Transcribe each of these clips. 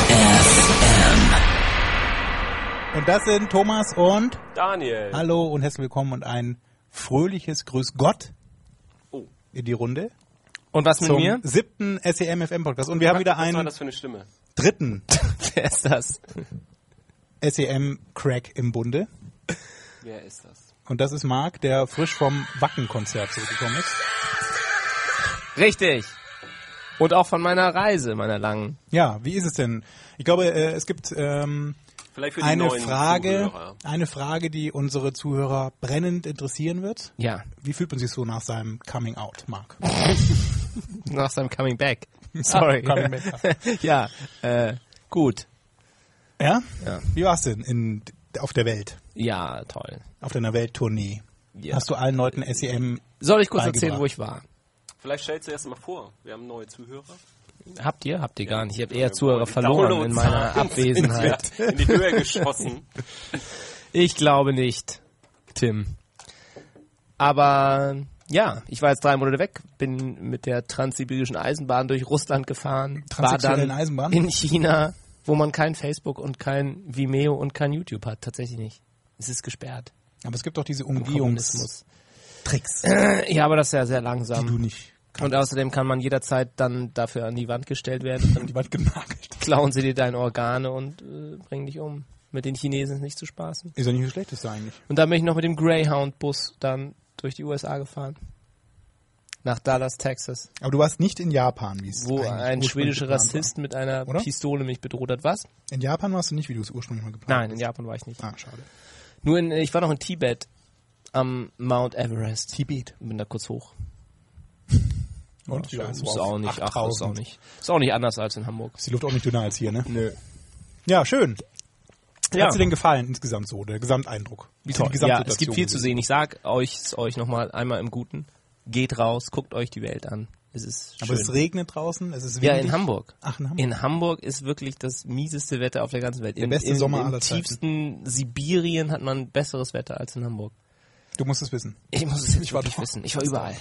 FM. Und das sind Thomas und Daniel. Hallo und herzlich willkommen und ein fröhliches Grüß Gott Oh. in die Runde Und was mit zum mir? siebten SEM FM Podcast. Und wir haben wieder Was war einen das für eine Stimme? dritten Wer ist das? SEM Crack im Bunde. Wer ist das? Und das ist Marc, der frisch vom Wacken-Konzert zurückgekommen ist. Richtig. Und auch von meiner Reise, meiner langen. Ja, wie ist es denn? Ich glaube, äh, es gibt ähm, Vielleicht für die eine neuen Frage, Zuhörer. eine Frage, die unsere Zuhörer brennend interessieren wird. Ja. Wie fühlt man sich so nach seinem Coming Out, Marc? Nach seinem Coming Back. Sorry. Coming back, ja, äh, gut. Ja? Ja. Wie war's denn in, auf der Welt? Ja, toll. Auf deiner Welttournee? Ja. Hast du allen Leuten SEM Soll ich kurz beigebracht? erzählen, wo ich war? Vielleicht stellst du erst mal vor. Wir haben neue Zuhörer. Habt ihr? Habt ihr gar nicht. Ich habe eher Zuhörer verloren in meiner Abwesenheit. In die Höhe geschossen. Ich glaube nicht, Tim. Aber ja, ich war jetzt drei Monate weg, bin mit der transsibirischen Eisenbahn durch Russland gefahren, war dann Eisenbahn? in China, wo man kein Facebook und kein Vimeo und kein YouTube hat. Tatsächlich nicht. Es ist gesperrt. Aber es gibt doch diese Kommunismus. Umgehungstricks, Ja, aber das ist ja sehr die langsam. du nicht Und außerdem kann man jederzeit dann dafür an die Wand gestellt werden. Dann die Wand genagelt. klauen sie dir deine Organe und äh, bringen dich um. Mit den Chinesen ist nicht zu spaßen. Ist ja nicht das Schlechteste eigentlich. Und dann bin ich noch mit dem Greyhound-Bus dann durch die USA gefahren. Nach Dallas, Texas. Aber du warst nicht in Japan, wie es Wo ein schwedischer Rassist mit einer Oder? Pistole mich bedroht hat. Was? War. In Japan warst du nicht, wie du es ursprünglich mal geplant Nein, in hast. Japan war ich nicht. Ah, schade. Nur in, ich war noch in Tibet am Mount Everest. Tibet. Bin da kurz hoch. Und Ja, ja, ist auch nicht, ach, ist auch 8000. nicht. Ist auch nicht anders als in Hamburg. Ist die Luft auch nicht dünner als hier, ne? Nö. Ja, schön. Ja. Hat's dir denn gefallen insgesamt so, der Gesamteindruck? Wie toll. die Ja, es gibt viel zu sehen. Ich sag euch es euch nochmal einmal im Guten. Geht raus, guckt euch die Welt an. Es ist schön. Aber es regnet draußen, es ist ja, windig. in Hamburg. Ach, in Hamburg. In Hamburg ist wirklich das mieseste Wetter auf der ganzen Welt. In, beste in, Sommer Im aller Zeiten. tiefsten Sibirien hat man besseres Wetter als in Hamburg. Du musst es wissen. Ich muss es jetzt Ich wirklich wissen. Ich war überall.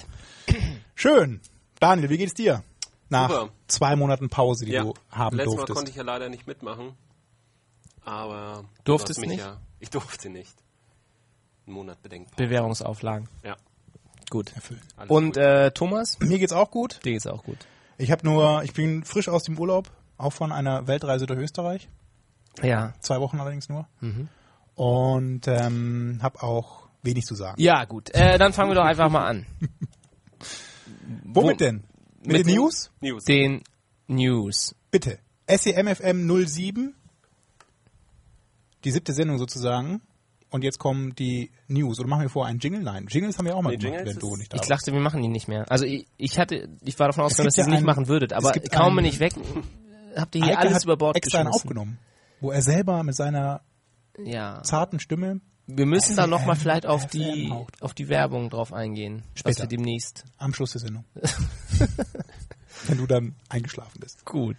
Schön. Daniel, wie geht's dir? Nach Super. zwei Monaten Pause, die Ja. du haben Letztes Mal durftest. konnte ich ja leider nicht mitmachen. Aber. Durftest du nicht? Ja, ich durfte nicht. Einen Monat bedenkt. Bewährungsauflagen. Ja. Gut. Erfüllen. Alles Und gut. äh, Thomas? Mir geht's auch gut. Dir geht's auch gut. Ich habe nur, ich bin frisch aus dem Urlaub, auch von einer Weltreise durch Österreich. Ja. Zwei Wochen allerdings nur. Mhm. Und ähm, habe auch wenig zu sagen. Ja, gut. Äh, dann fangen wir doch einfach mal an. Womit wo- denn? Mit, mit den News? News. Den News. Bitte. SEMFM 07. Die siebte Sendung sozusagen. Und jetzt kommen die News. Oder machen wir vor einen Jingle? Nein, Jingles haben wir auch mal Nee, gemacht, Jingles wenn du nicht da Ich dachte, wir machen die nicht mehr. Also ich, ich hatte, ich war davon ausgegangen, dass ihr ja es nicht machen würdet, es aber gibt kaum bin ich weg, habt ihr hier Eike alles hat über Bord extra einen geschmissen. aufgenommen. Wo er selber mit seiner Ja. zarten Stimme Wir müssen da nochmal FM, vielleicht auf FM die, haucht. auf die Werbung drauf eingehen, Später. demnächst. am Schluss der Sendung. wenn du dann eingeschlafen bist. Gut.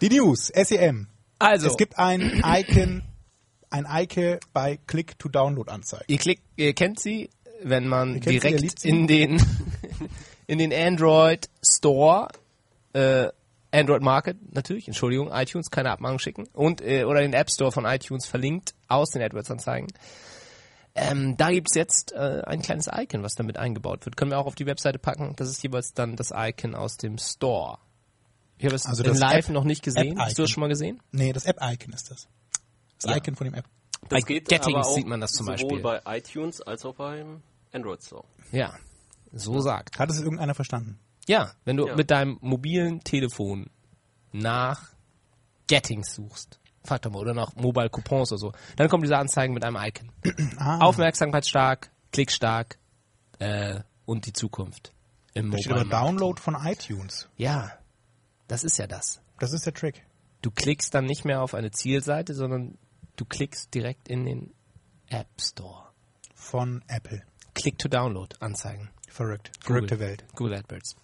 Die News, SEM. Also, Es gibt ein Icon, ein Icon bei Click to Download Anzeigen. ihr, klickt, ihr kennt sie, wenn man direkt sie. in den, in den Android Store, äh, Android Market natürlich, Entschuldigung, iTunes, keine Abmahnung schicken und äh, oder den App Store von iTunes verlinkt aus den AdWords-Anzeigen. Ähm, da gibt's jetzt äh, ein kleines Icon, was damit eingebaut wird. Können wir auch auf die Webseite packen. Das ist jeweils dann das Icon aus dem Store. Ich habe es Also in das live App- noch nicht gesehen. Hast du das schon mal gesehen? Nee, das App-Icon ist das. Das Ja. Icon von dem App. das bei geht Gettings aber auch sieht man das zum sowohl Beispiel. bei iTunes als auch beim Android Store. Ja, so sagt. Hat es irgendeiner verstanden? Ja, wenn du Ja. mit deinem mobilen Telefon nach Gettings suchst, mal, oder nach Mobile Coupons oder so, dann kommen diese Anzeigen mit einem Icon. Ah, Aufmerksamkeitsstark, klickstark äh, und die Zukunft im da steht aber. Download von iTunes. Ja, das ist ja das. Das ist der Trick. Du klickst dann nicht mehr auf eine Zielseite, sondern du klickst direkt in den App Store. Von Apple. Click to Download anzeigen. Verrückt. Google. Verrückte Welt. Google AdWords.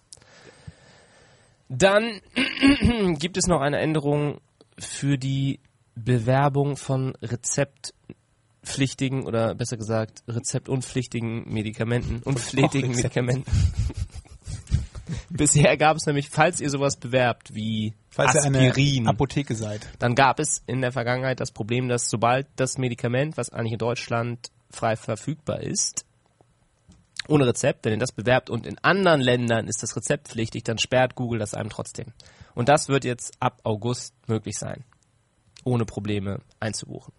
Dann gibt es noch eine Änderung für die Bewerbung von rezeptpflichtigen oder besser gesagt rezeptunpflichtigen Medikamenten, unpflichtigen Rezept. Medikamenten. Bisher gab es nämlich, falls ihr sowas bewerbt wie Falls Aspirin, Apotheke seid. dann gab es in der Vergangenheit das Problem, dass sobald das Medikament, was eigentlich in Deutschland frei verfügbar ist, ohne Rezept, wenn ihr das bewerbt und in anderen Ländern ist das rezeptpflichtig, dann sperrt Google das einem trotzdem. Und das wird jetzt ab August möglich sein, ohne Probleme einzubuchen.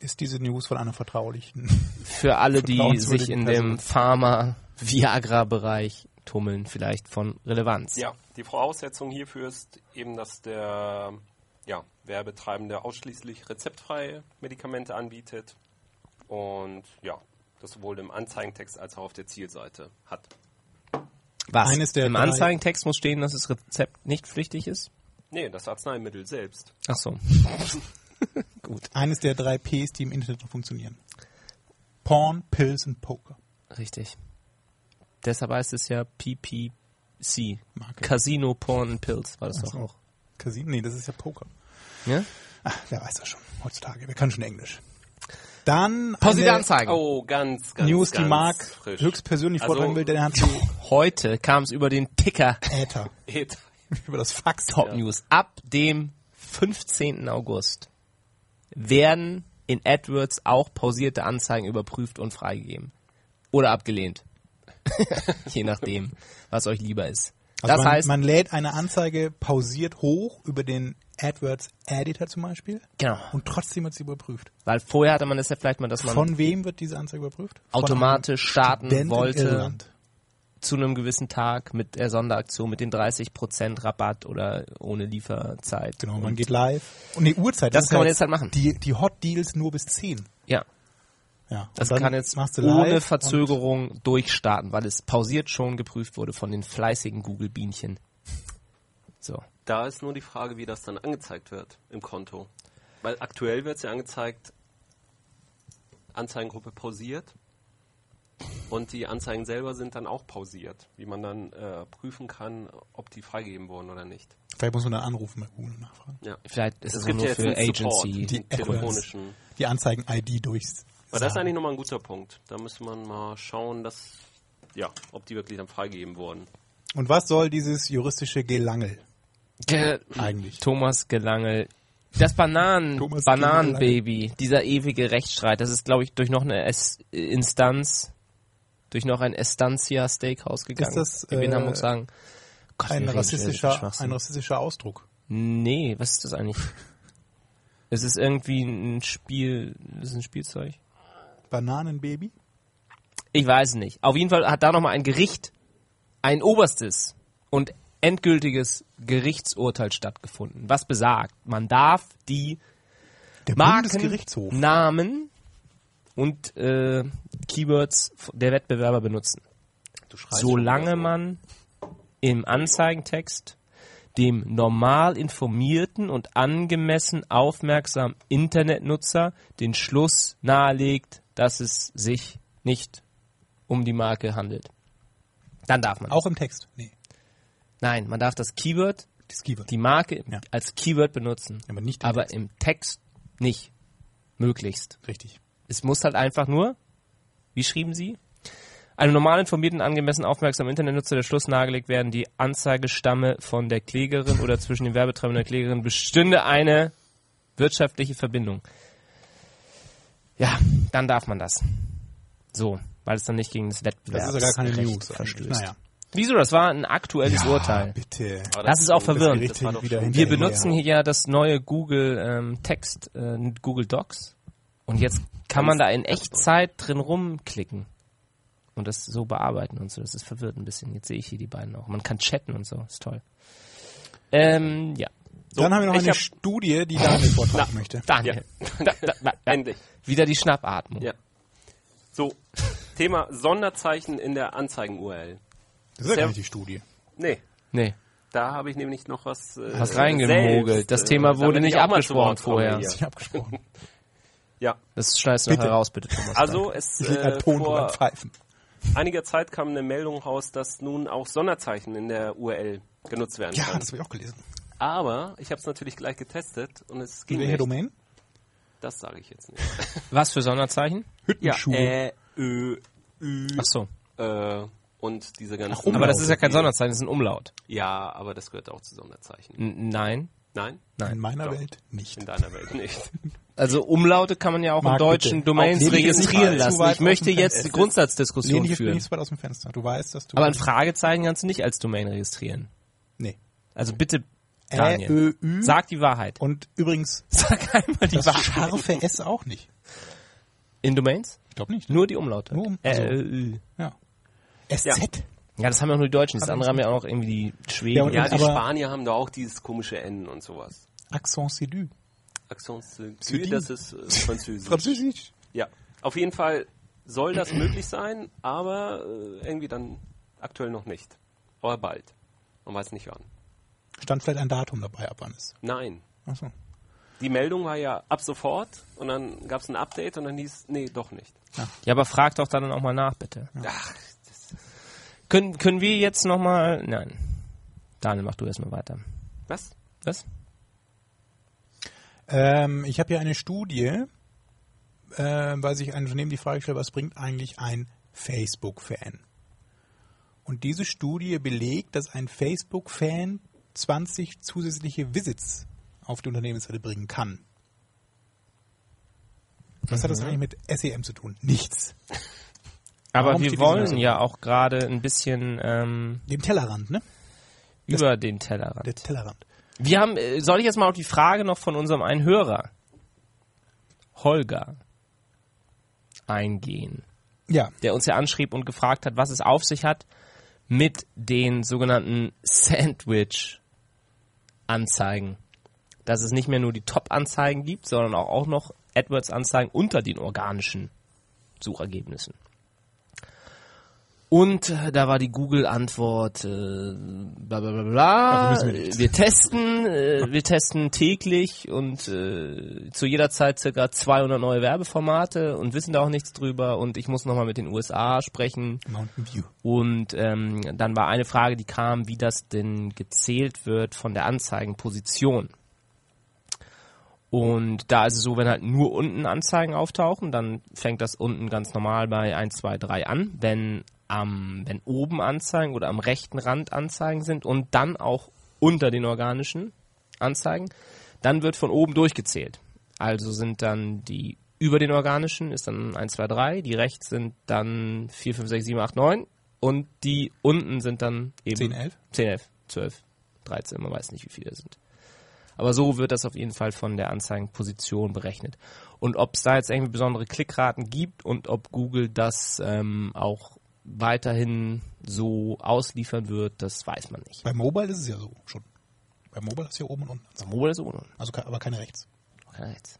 Ist diese News von einer vertraulichen? Für alle, die sich in Person. dem Pharma-Viagra-Bereich tummeln, vielleicht von Relevanz. Ja, die Voraussetzung hierfür ist eben, dass der ja, Werbetreibende ausschließlich rezeptfreie Medikamente anbietet und ja, das sowohl im Anzeigentext als auch auf der Zielseite hat. Was? Eines der Im Anzeigentext muss stehen, dass das Rezept nicht pflichtig ist? Nee, das Arzneimittel selbst. Ach so. Eines der drei Ps, die im Internet noch funktionieren. Porn, Pills und Poker. Richtig. Deshalb heißt es ja PPC. Marke. Casino, Porn and Pills war das Ach doch so. auch. Casino? Nee, das ist ja Poker. Ja? Ach, wer weiß das schon heutzutage. Wer kann schon Englisch? Dann Pausierte eine Anzeigen. Oh, ganz, ganz, News, die ganz Mark frisch. höchstpersönlich Also- vortragen will, denn er hat sie Heute kam es über den Ticker Äther. Et- über das Fax. Top News. Ab dem 15. August werden in AdWords auch pausierte Anzeigen überprüft und freigegeben. Oder abgelehnt. Je nachdem, was euch lieber ist. Also das man, heißt, man lädt eine Anzeige pausiert hoch über den AdWords Editor zum Beispiel genau, und trotzdem wird sie überprüft. weil vorher hatte man es ja vielleicht mal, dass man Von wem wird diese Anzeige überprüft? Von automatisch starten in wollte. Irland. Zu einem gewissen Tag mit der Sonderaktion, mit den 30% Rabatt oder ohne Lieferzeit. Genau, man Und- geht live. Und die Uhrzeit. Das ist kann man jetzt halt machen. Die, die Hot Deals nur bis 10. Ja, Ja. das kann jetzt ohne Verzögerung durchstarten, weil es pausiert schon geprüft wurde von den fleißigen Google-Bienchen. So. Da ist nur die Frage, wie das dann angezeigt wird im Konto. Weil aktuell wird es ja angezeigt, Anzeigengruppe pausiert und die Anzeigen selber sind dann auch pausiert, wie man dann äh, prüfen kann, ob die freigegeben wurden oder nicht. Vielleicht muss man dann anrufen bei Google und nachfragen. Ja. Vielleicht ist es, Es auch gibt nur ja für Agency. Die telefonischen. Die Anzeigen-ID durchs. Aber das ist eigentlich nochmal ein guter Punkt. Da müsste man mal schauen, dass, ja, ob die wirklich dann freigegeben wurden. Und was soll dieses juristische Gelangel Ge eigentlich? Thomas Gelangel. Das Bananen, Bananenbaby, dieser ewige Rechtsstreit, das ist, glaube ich, durch noch eine Instanz, durch noch ein Estancia Steakhouse gegangen. das, wie wir in äh, Hamburg sagen. Gott, Ein rassistischer, ein rassistischer Ausdruck. Nee, was ist das eigentlich? es ist irgendwie ein Spiel, das ist ein Spielzeug. Bananenbaby? Ich weiß es nicht. Auf jeden Fall hat da nochmal ein Gericht, ein oberstes und endgültiges Gerichtsurteil stattgefunden, was besagt, man darf die Der Marken, Bundesgerichtshof. Namen und äh, Keywords der Wettbewerber benutzen. Solange man im Anzeigentext dem normal informierten und angemessen aufmerksamen Internetnutzer den Schluss nahelegt, dass es sich nicht um die Marke handelt. Dann darf man. Auch im Text. Nee, Nein, man darf das Keyword, das Keyword. die Marke Ja. als Keyword benutzen. Aber nicht aber Text. im Text nicht. Möglichst. Richtig. Es muss halt einfach nur, wie schrieben Sie? Einem normal informierten, angemessen aufmerksamen Internetnutzer der Schluss nahegelegt werden, die Anzeige stamme von der Klägerin oder zwischen dem Werbetreibenden und der Klägerin bestünde eine wirtschaftliche Verbindung. Ja, dann darf man das. So, weil es dann nicht gegen das Das Wettbewerb ist ja gar keine News. verstößt. Naja. Wieso? Das war ein aktuelles Urteil. bitte. Aber Das ist auch verwirrend. Das Wir Ja, benutzen ja. hier ja das neue Google ähm, Text, äh, Google Docs. Und jetzt kann man da in Echtzeit drin rumklicken. Und das so bearbeiten und so. Das ist verwirrt ein bisschen. Jetzt sehe ich hier die beiden auch. Man kann chatten und so. Ist toll. Ähm, ja. So, Dann haben wir noch eine hab- Studie, die Daniel vortragen möchte. Daniel. Da, da, da, da. Endlich. Wieder die Schnappatmung. Ja. So, Thema Sonderzeichen in der Anzeigen-URL. Das ist ja gar nicht die Studie. Nee, Nee. Da habe ich nämlich noch was. Äh, Hast reingemogelt. selbst, Das äh, Thema wurde ich nicht abgesprochen Wort komme vorher. hier. Ist nicht abgesprochen. Ja, Das schneidest du noch Bitte. heraus, bitte, Thomas. also es einen äh, vor pfeifen. einiger Zeit kam eine Meldung raus, dass nun auch Sonderzeichen in der URL genutzt werden Ja, können. das habe ich auch gelesen. Aber ich habe es natürlich gleich getestet und es In ging welcher nicht. Domain? Das sage ich jetzt nicht. Was für Sonderzeichen? Hüttenschuhe. Ä, Ö, Ü, Ach so. äh, und diese ganzen. Ach. Aber das ist ja kein Sonderzeichen, das ist ein Umlaut. Ja, aber das gehört auch zu Sonderzeichen. N nein. Nein? Nein. In meiner Doch. Welt nicht. In deiner Welt nicht. Also Umlaute kann man ja auch Marc, in deutschen bitte. Domains Auch registrieren lassen. Ich möchte jetzt eine Grundsatzdiskussion dich führen. weit aus dem Fenster. Du weißt, dass du... Aber ein Fragezeichen kannst du nicht als Domain registrieren. Nee. Also bitte, Ä, Daniel, Ö, Ü. sag die Wahrheit. Und übrigens, Sag einmal die das Wahrheit. scharfe S auch nicht. In Domains? Ich glaube nicht. Nur die Umlaute. Nur um- Ä, also- Ö, Ü. Ja. SZ. Ja. Ja, das haben ja auch nur die Deutschen. Das andere haben ja auch noch irgendwie die Schweden. Ja, und- Ja, die Spanier haben da auch dieses komische N und sowas. Accent Sidu. Accent Sudi. das ist äh, Französisch. Französisch. Ja, auf jeden Fall soll das möglich sein, aber äh, irgendwie dann aktuell noch nicht. Aber bald. Man weiß nicht wann. Stand vielleicht ein Datum dabei, ab wann es. Nein. Achso. Die Meldung war ja ab sofort und dann gab es ein Update und dann hieß, nee, doch nicht. Ja, aber frag doch dann auch mal nach, bitte. Ach, Können, können wir jetzt nochmal... Nein. Daniel, mach du erstmal weiter. was? Was? Ähm, ich habe hier eine Studie, äh, weil sich ein Unternehmen die Frage stellt, was bringt eigentlich ein Facebook-Fan? Und diese Studie belegt, dass ein Facebook-Fan 20 zusätzliche Visits auf die Unternehmensseite bringen kann. Was hat das eigentlich mit SEM zu tun? Nichts. Aber Warum wir wollen ja auch gerade ein bisschen ähm, Dem Tellerrand, ne? über den Tellerrand. Der Tellerrand. Wir haben, äh, soll ich jetzt mal auf die Frage noch von unserem einen Hörer, Holger, eingehen, Ja, der uns ja anschrieb und gefragt hat, was es auf sich hat mit den sogenannten Sandwich-Anzeigen. Dass es nicht mehr nur die Top-Anzeigen gibt, sondern auch, auch noch AdWords-Anzeigen unter den organischen Suchergebnissen. Und da war die Google-Antwort, äh, bla bla bla bla. Müssen wir. Wir testen, äh, wir testen täglich und äh, zu jeder Zeit circa 200 neue Werbeformate und wissen da auch nichts drüber. Und ich muss nochmal mit den USA sprechen. Mountain View. Und ähm, dann war eine Frage, die kam, wie das denn gezählt wird von der Anzeigenposition. Und da ist es so, wenn halt nur unten Anzeigen auftauchen, dann fängt das unten ganz normal bei 1, 2, 3 an. Wenn, am, wenn oben Anzeigen oder am rechten Rand Anzeigen sind und dann auch unter den organischen Anzeigen, dann wird von oben durchgezählt. Also sind dann die über den organischen ist dann 1, 2, 3, die rechts sind dann 4, 5, 6, 7, 8, 9 und die unten sind dann eben 10, 11? 10, 11, 12, 13, man weiß nicht, wie viele es sind. Aber so wird das auf jeden Fall von der Anzeigenposition berechnet. Und ob es da jetzt irgendwie besondere Klickraten gibt und ob Google das ähm, auch weiterhin so ausliefern wird, das weiß man nicht. Bei Mobile ist es ja so schon. Bei Mobile ist hier oben und unten. Mobile ist ohne. Also ke- aber keine rechts. Okay, jetzt.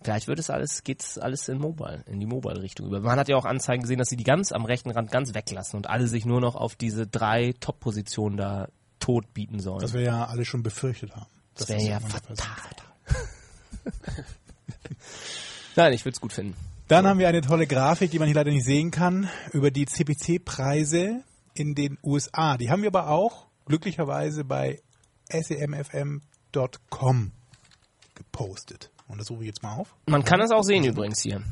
Vielleicht wird es alles, geht's alles in Mobile, in die Mobile-Richtung über. Man hat ja auch Anzeigen gesehen, dass sie die ganz am rechten Rand ganz weglassen und alle sich nur noch auf diese drei Top-Positionen da tot bieten sollen. Das wir ja alle schon befürchtet haben. Das Dass wäre ja fatal. Nein, ich würde es gut finden. Dann haben wir eine tolle Grafik, die man hier leider nicht sehen kann, über die CPC-Preise in den USA. Die haben wir aber auch glücklicherweise bei semfm.com gepostet. Und das rufe ich jetzt mal auf. Man kann das auch sehen übrigens hier.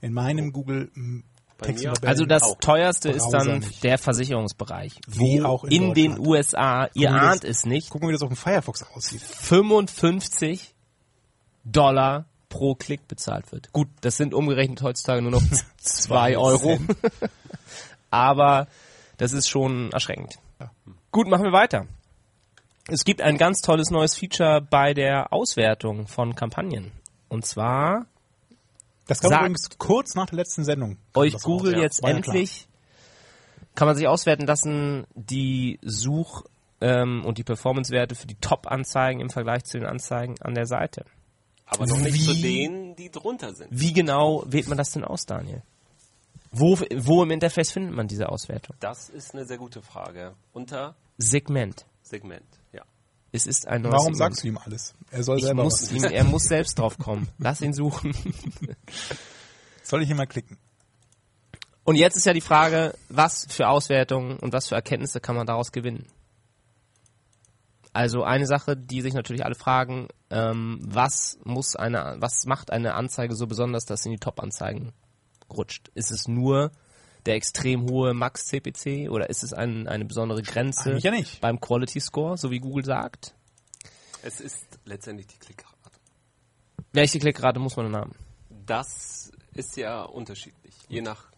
In meinem Google Also das auch. teuerste ist dann nicht. der Versicherungsbereich. Wie wo auch in in den. USA, ihr Gucken ahnt das- es nicht, Gucken wir, wie das auf dem Firefox aussieht. 55 Dollar pro Klick bezahlt wird. Gut, das sind umgerechnet heutzutage nur noch 2 Euro. Aber das ist schon erschreckend. Gut, machen wir weiter. Es gibt ein ganz tolles neues Feature bei der Auswertung von Kampagnen. Und zwar Das kam Sag- übrigens kurz nach der letzten Sendung. euch Google raus. Ja, jetzt war ja endlich, kann man sich auswerten lassen, die Such- ähm, und die Performance-Werte für die Top-Anzeigen im Vergleich zu den Anzeigen an der Seite. Aber noch nicht zu denen, die drunter sind. Wie genau wählt man das denn aus, Daniel? Wo, wo im Interface findet man diese Auswertung? Das ist eine sehr gute Frage. Unter Segment. Segment. Es ist ein neues Warum sagst du ihm alles? Er soll Ich selber muss was. ihm, er muss selbst drauf kommen. Lass ihn suchen. Soll ich ihn mal klicken? Und jetzt ist ja die Frage, was für Auswertungen und was für Erkenntnisse kann man daraus gewinnen? Also eine Sache, die sich natürlich alle fragen, ähm, was muss eine, was macht eine Anzeige so besonders, dass sie in die Top-Anzeigen rutscht? Ist es nur der extrem hohe Max-CPC oder ist es ein, eine besondere Grenze ja nicht. beim Quality Score, so wie Google sagt? Es ist letztendlich die Klickrate. Welche Klickrate muss man denn haben? Das ist ja unterschiedlich, je nach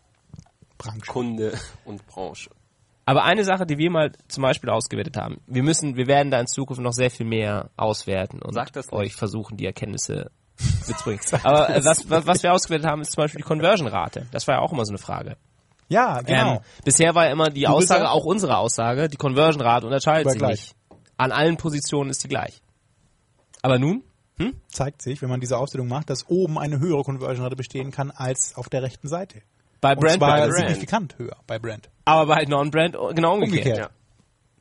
Branche. Kunde und Branche. Aber eine Sache, die wir mal zum Beispiel ausgewertet haben, wir müssen, wir werden da in Zukunft noch sehr viel mehr auswerten und Sag das nicht. euch versuchen, die Erkenntnisse mitzubringen. Aber was, was, was wir ausgewertet haben, ist zum Beispiel die Conversion-Rate. Das war ja auch immer so eine Frage. Ja, genau. Ähm, bisher war ja immer die Google Aussage, auch unsere Aussage, die Conversion-Rate unterscheidet sich gleich. nicht. An allen Positionen ist die gleich. Aber nun? Zeigt sich, wenn man diese Aufstellung macht, dass oben eine höhere Conversion-Rate bestehen kann als auf der rechten Seite. Bei Und Brand, zwar bei Brand. signifikant höher bei Brand. aber bei Non-Brand genau umgekehrt. Umgekehrt. Ja.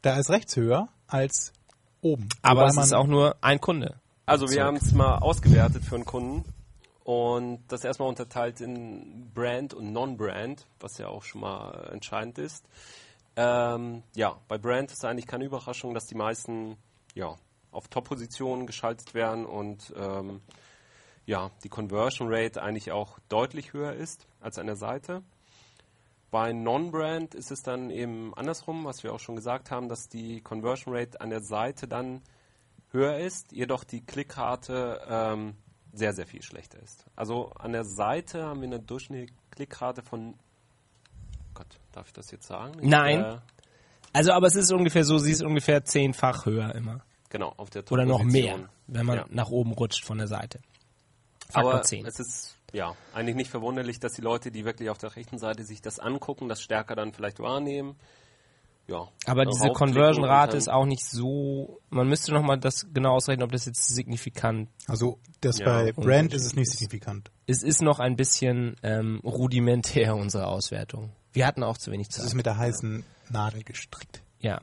Da ist rechts höher als oben. Aber es ist auch nur ein Kunde. Also wir haben es mal ausgewertet für einen Kunden und das erstmal unterteilt in Brand und Non-Brand, was ja auch schon mal entscheidend ist. Ähm, ja, bei Brand ist eigentlich keine Überraschung, dass die meisten ja, auf Top-Positionen geschaltet werden und ähm, ja, die Conversion Rate eigentlich auch deutlich höher ist als an der Seite. Bei Non-Brand ist es dann eben andersrum, was wir auch schon gesagt haben, dass die Conversion Rate an der Seite dann höher ist, jedoch die Klickrate ähm, sehr, sehr viel schlechter ist. Also an der Seite haben wir eine durchschnittliche Klickrate von Gott, darf ich das jetzt sagen? Ich, Nein. Äh, Also, aber es ist ungefähr so, sie ist ungefähr zehnfach höher immer. genau, auf der Oder noch mehr, wenn man Ja. nach oben rutscht von der Seite. Faktor Aber 10. es ist ja eigentlich nicht verwunderlich, dass die Leute, die wirklich auf der rechten Seite sich das angucken, das stärker dann vielleicht wahrnehmen. Ja. Aber äh, diese und dann- ist auch nicht so. Man müsste nochmal das genau ausrechnen, ob das jetzt signifikant. Also das Ja, bei Brand ist es nicht signifikant. Es ist noch ein bisschen ähm, rudimentär unsere Auswertung. Wir hatten auch zu wenig Das ist Zeit. mit der heißen Nadel gestrickt. Ja.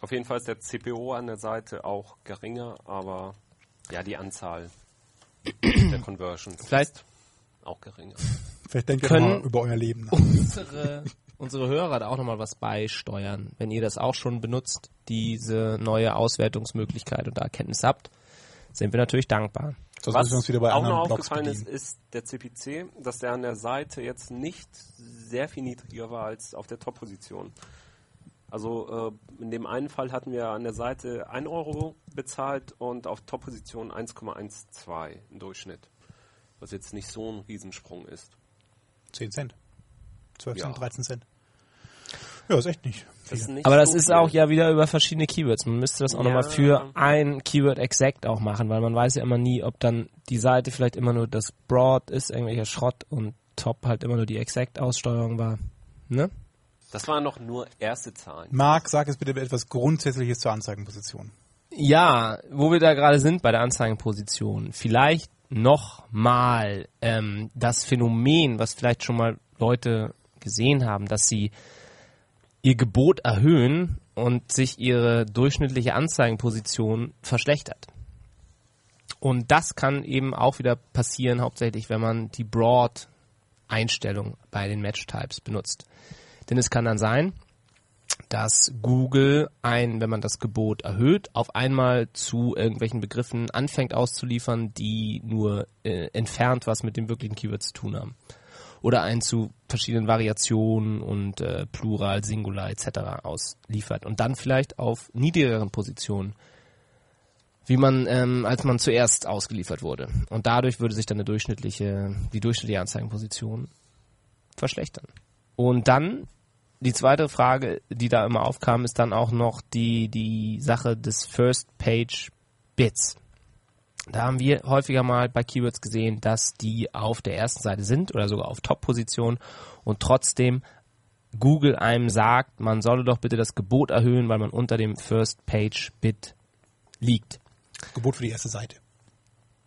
Auf jeden Fall ist der CPO an der Seite auch geringer, aber ja, die Anzahl der Conversions Vielleicht ist auch geringer. Vielleicht denkt ihr mal über euer Leben nach. unsere, unsere Hörer da auch nochmal was beisteuern, wenn ihr das auch schon benutzt, diese neue Auswertungsmöglichkeit und da Erkenntnis habt, sind wir natürlich dankbar. Sonst Was uns wieder bei auch noch Blogs aufgefallen ist, bedienen. ist der CPC, dass der an der Seite jetzt nicht sehr viel niedriger war als auf der Top-Position. Also äh, in dem einen Fall hatten wir an der Seite 1 Euro bezahlt und auf Top-Position 1,12 im Durchschnitt. Was jetzt nicht so ein Riesensprung ist. 10 Cent. 12 Ja. Cent, 13 Cent. Ja, ist echt nicht. Das nicht Aber das so ist viel. auch ja wieder über verschiedene Keywords. Man müsste das auch Ja. nochmal für ein Keyword exakt auch machen, weil man weiß ja immer nie, ob dann die Seite vielleicht immer nur das Broad ist, irgendwelcher Schrott und Top halt immer nur die exakt Aussteuerung war. Ne? Das waren noch nur erste Zahlen. Marc, sag jetzt bitte etwas Grundsätzliches zur Anzeigenposition. Ja, wo wir da gerade sind bei der Anzeigenposition, vielleicht nochmal ähm, das Phänomen, was vielleicht schon mal Leute gesehen haben, dass sie ihr Gebot erhöhen und sich ihre durchschnittliche Anzeigenposition verschlechtert. Und das kann eben auch wieder passieren, hauptsächlich wenn man die Broad-Einstellung bei den Match-Types benutzt. Denn es kann dann sein, dass Google ein, wenn man das Gebot erhöht, auf einmal zu irgendwelchen Begriffen anfängt auszuliefern, die nur äh, entfernt was mit dem wirklichen Keyword zu tun haben. Oder einen zu verschiedenen Variationen und äh, Plural, Singular etc. ausliefert. Und dann vielleicht auf niedrigeren Positionen, wie man, ähm, als man zuerst ausgeliefert wurde. Und dadurch würde sich dann eine durchschnittliche, die durchschnittliche Anzeigenposition verschlechtern. Und dann die zweite Frage, die da immer aufkam, ist dann auch noch die, die Sache des First Page Bits. Da haben wir häufiger mal bei Keywords gesehen, dass die auf der ersten Seite sind oder sogar auf Top-Position und trotzdem Google einem sagt, man solle doch bitte das Gebot erhöhen, weil man unter dem First Page Bit liegt. Gebot für die erste Seite.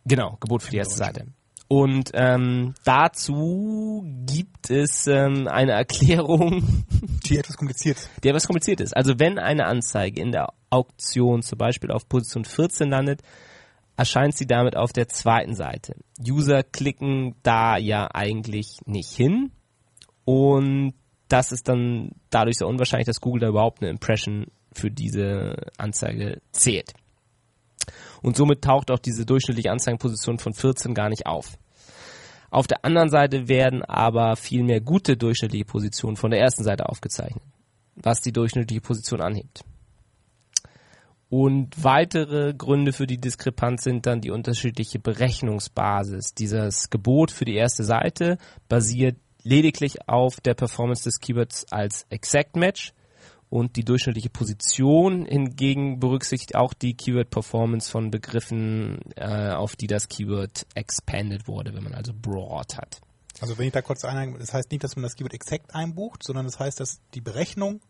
Genau, Gebot für die erste. Seite. Und ähm, dazu gibt es ähm, eine Erklärung, Die etwas kompliziert. ist. die etwas kompliziert ist. Also wenn eine Anzeige in der Auktion zum Beispiel auf Position 14 landet, erscheint sie damit auf der zweiten Seite. User klicken da ja eigentlich nicht hin und das ist dann dadurch sehr unwahrscheinlich, dass Google da überhaupt eine Impression für diese Anzeige zählt. Und somit taucht auch diese durchschnittliche Anzeigenposition von 14 gar nicht auf. Auf der anderen Seite werden aber viel mehr gute durchschnittliche Positionen von der ersten Seite aufgezeichnet, was die durchschnittliche Position anhebt. Und weitere Gründe für die Diskrepanz sind dann die unterschiedliche Berechnungsbasis. Dieses Gebot für die erste Seite basiert lediglich auf der Performance des Keywords als Exact Match und die durchschnittliche Position hingegen berücksichtigt auch die Keyword Performance von Begriffen, äh, auf die das Keyword expanded wurde, wenn man also broad hat. Also wenn ich da kurz einhaken, das heißt nicht, dass man das Keyword exakt einbucht, sondern das heißt, dass die Berechnung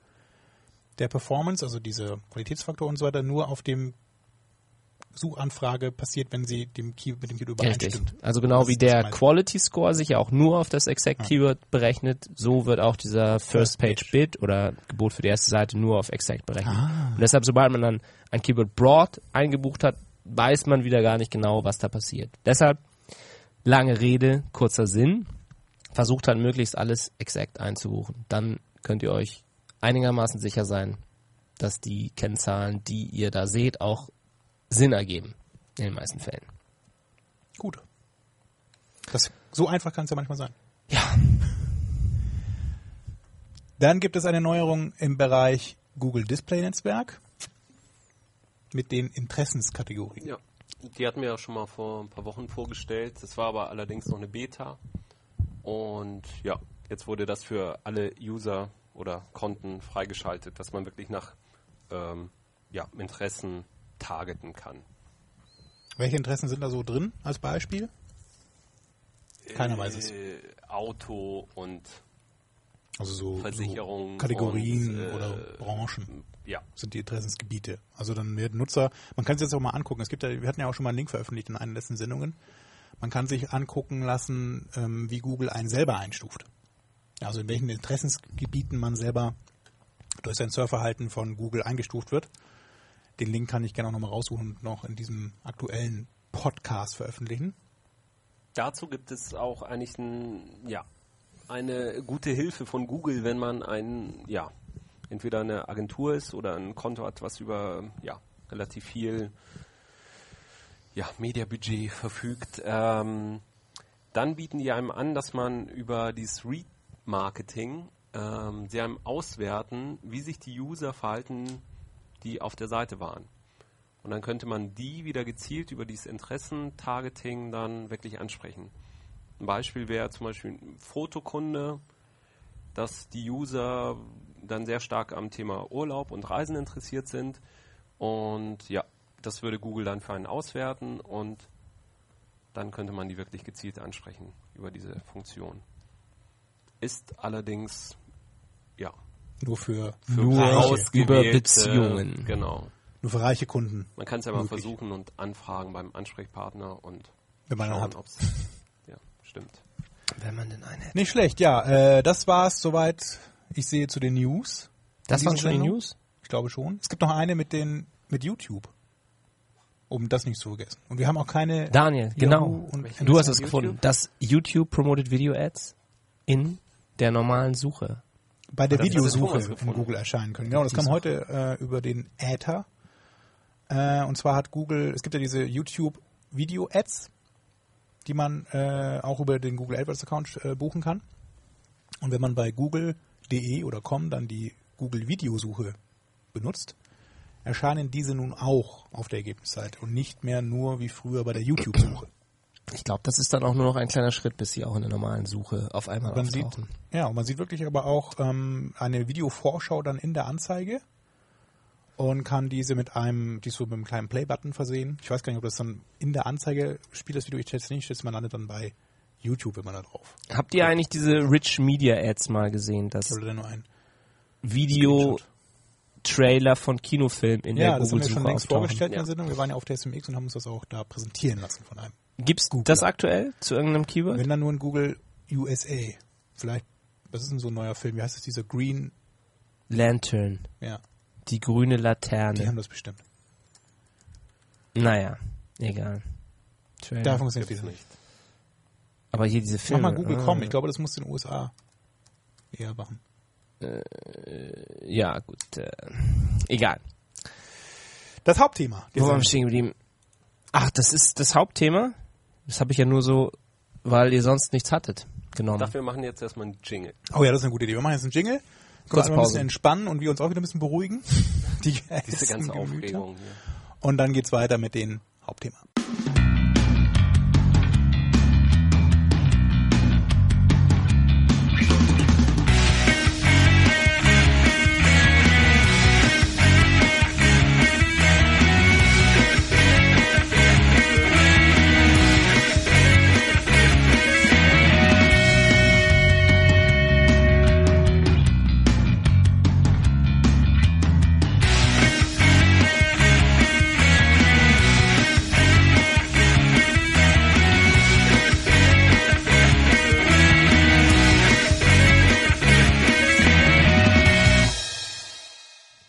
der Performance, also diese Qualitätsfaktor und so weiter, nur auf dem Suchanfrage passiert, wenn sie dem Key mit dem Keyword Richtig. übereinstimmt. Also genau wie der. Quality Score sich ja auch nur auf das Exact Keyword berechnet, so wird auch dieser First Page Bid oder Gebot für die erste Seite nur auf Exact berechnet. Und deshalb, sobald man dann ein Keyword Broad eingebucht hat, weiß man wieder gar nicht genau, was da passiert. Deshalb lange Rede, kurzer Sinn. Versucht halt möglichst alles exakt einzubuchen. Dann könnt ihr euch einigermaßen sicher sein, dass die Kennzahlen, die ihr da seht, auch Sinn ergeben. In den meisten Fällen. Gut. Das, so einfach kann es ja manchmal sein. Ja, Dann gibt es eine Neuerung im Bereich Google Display Netzwerk mit den Interessenskategorien. Ja, die hatten wir ja schon mal vor ein paar Wochen vorgestellt. Das war aber allerdings noch eine Beta. Und ja, jetzt wurde das für alle User oder Konten freigeschaltet, dass man wirklich nach ähm, ja, Interessen targeten kann. Welche Interessen sind da so drin als Beispiel? Keiner weiß es. Äh, Auto und Also so, Versicherung so Kategorien und, äh, oder Branchen ja, sind die Interessensgebiete. Also dann werden Nutzer, man kann es jetzt auch mal angucken. Es gibt ja, wir hatten ja auch schon mal einen Link veröffentlicht in einer der letzten Sendungen. Man kann sich angucken lassen, ähm, wie Google einen selber einstuft. Also in welchen Interessensgebieten man selber durch sein Surfverhalten von Google eingestuft wird. Den Link kann ich gerne auch nochmal raussuchen und noch in diesem aktuellen Podcast veröffentlichen. Dazu gibt es auch eigentlich ein, ja, eine gute Hilfe von Google, wenn man ein, ja, entweder eine Agentur ist oder ein Konto hat, was über ja, relativ viel ja, Mediabudget verfügt. Ähm, dann bieten die einem an, dass man über dieses Remarketing ähm, sie einem auswerten, wie sich die User verhalten, die auf der Seite waren. Und dann könnte man die wieder gezielt über dieses Interessen-Targeting dann wirklich ansprechen. Ein Beispiel wäre zum Beispiel ein Fotokunde, dass die User dann sehr stark am Thema Urlaub und Reisen interessiert sind. Und ja, das würde Google dann für einen auswerten und dann könnte man die wirklich gezielt ansprechen über diese Funktion. Ist allerdings ja Nur für, für Nur über Beziehungen. Genau. nur für reiche Kunden. Man kann es ja mal Möglich. versuchen und anfragen beim Ansprechpartner und Wenn man einen schauen, hat. ob's ja stimmt. wenn man denn einen hätte. Nicht schlecht, ja. Äh, das war's soweit. Ich sehe zu den News. Das waren schon die. News? Ich glaube schon. Es gibt noch eine mit den mit YouTube. Um das nicht zu vergessen. Und wir haben auch keine Daniel, Yahoo genau. und Du hast es gefunden. Das YouTube Promoted Video Ads in der normalen Suche. bei der Videosuche in. Google erscheinen können. Genau, das kam heute äh, über den Äther. Äh, und zwar hat Google, es gibt ja diese YouTube Video Ads, die man äh, auch über den Google AdWords Account äh, buchen kann. Und wenn man bei google.de oder com dann die Google Videosuche benutzt, erscheinen diese nun auch auf der Ergebnisseite und nicht mehr nur wie früher bei der YouTube-Suche. Ich glaube, das ist dann auch nur noch ein kleiner Schritt, bis sie auch in der normalen Suche auf einmal Man sieht, auftauchen. ja, und man sieht wirklich aber auch ähm, eine Videovorschau dann in der Anzeige und kann diese mit einem, die so mit einem kleinen Play-Button versehen. Ich weiß gar nicht, ob das dann in der Anzeige spielt, das Video, ich schätze nicht, schätze man landet dann bei YouTube, wenn man da drauf. Habt ihr eigentlich diese Rich Media Ads mal gesehen? Das Ich habe da nur einen. Video-Trailer von Kinofilmen in Ja, der das haben wir Google-Suche schon längst vorgestellt in Ja. der Sendung. Wir waren ja auf der SMX und haben uns das auch da präsentieren lassen von einem Gibt's das aktuell zu irgendeinem Keyword? Wenn dann nur in Google USA. Vielleicht, was ist denn so ein neuer Film? Wie heißt das, dieser Green? Lantern. Ja, Die grüne die Laterne. haben das bestimmt. Naja, egal. Trailer. Da funktioniert das nicht. Aber hier diese Mach Filme. mal Google ah. Com. Ich glaube, das muss in den USA eher machen. Ja, gut. Äh, egal. Das Hauptthema. Wo waren wir stehen geblieben? Ach, das ist das Hauptthema? Das habe ich ja nur so, weil ihr sonst nichts hattet, genommen. Dafür machen wir jetzt erstmal einen Jingle. Oh ja, das ist eine gute Idee. Wir machen jetzt einen Jingle. Können wir Kurze einmal ein bisschen entspannen und wir uns auch wieder ein bisschen beruhigen. Die Diese ganze Gemüter. Aufregung hier. Und dann geht's weiter mit den Hauptthema.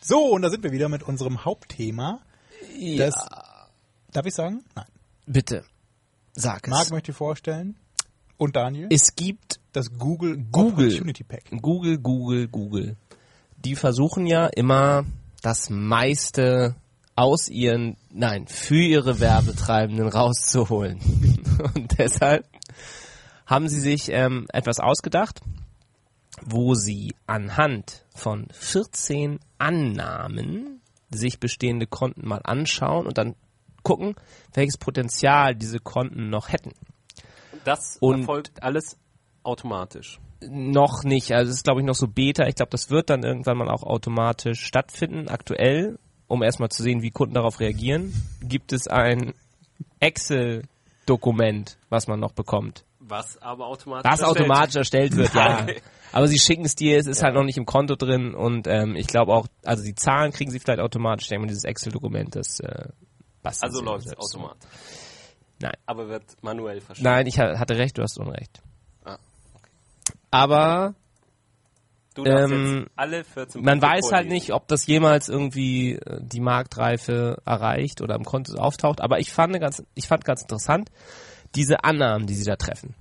So, und da sind wir wieder mit unserem Hauptthema. Das, darf ich sagen? Nein. Bitte, sag es. Marc möchte vorstellen. Und Daniel. es gibt das Google, Google. Opportunity Pack. Google, Google, Google. Die versuchen ja immer das meiste aus ihren, nein, für ihre Werbetreibenden rauszuholen. Und deshalb haben sie sich ähm, etwas ausgedacht, wo sie anhand von 14 Annahmen sich bestehende Konten mal anschauen und dann gucken, welches Potenzial diese Konten noch hätten. Das Und- erfolgt alles automatisch. Noch nicht, also es ist glaube ich noch so Beta. Ich glaube, das wird dann irgendwann mal auch automatisch stattfinden. Aktuell, um erstmal zu sehen, wie Kunden darauf reagieren, gibt es ein Excel-Dokument, was man noch bekommt. Was aber automatisch Was erstellt. automatisch erstellt wird, ja. Aber sie schicken es dir, es ist halt noch nicht im Konto drin und ähm, ich glaube auch, also die Zahlen kriegen sie vielleicht automatisch. Ich denke mal, dieses Excel-Dokument, das äh, basteln Also läuft es automatisch. Nein. Aber wird manuell verschickt. Nein, ich ha- hatte recht, du hast Unrecht. Ah, Aber Du Ähm, jetzt alle 14 Man Punkte weiß halt nicht, ob das jemals irgendwie äh, die Marktreife erreicht oder im Konto auftaucht. Aber ich fand ganz, ich fand ganz interessant diese Annahmen, die sie da treffen.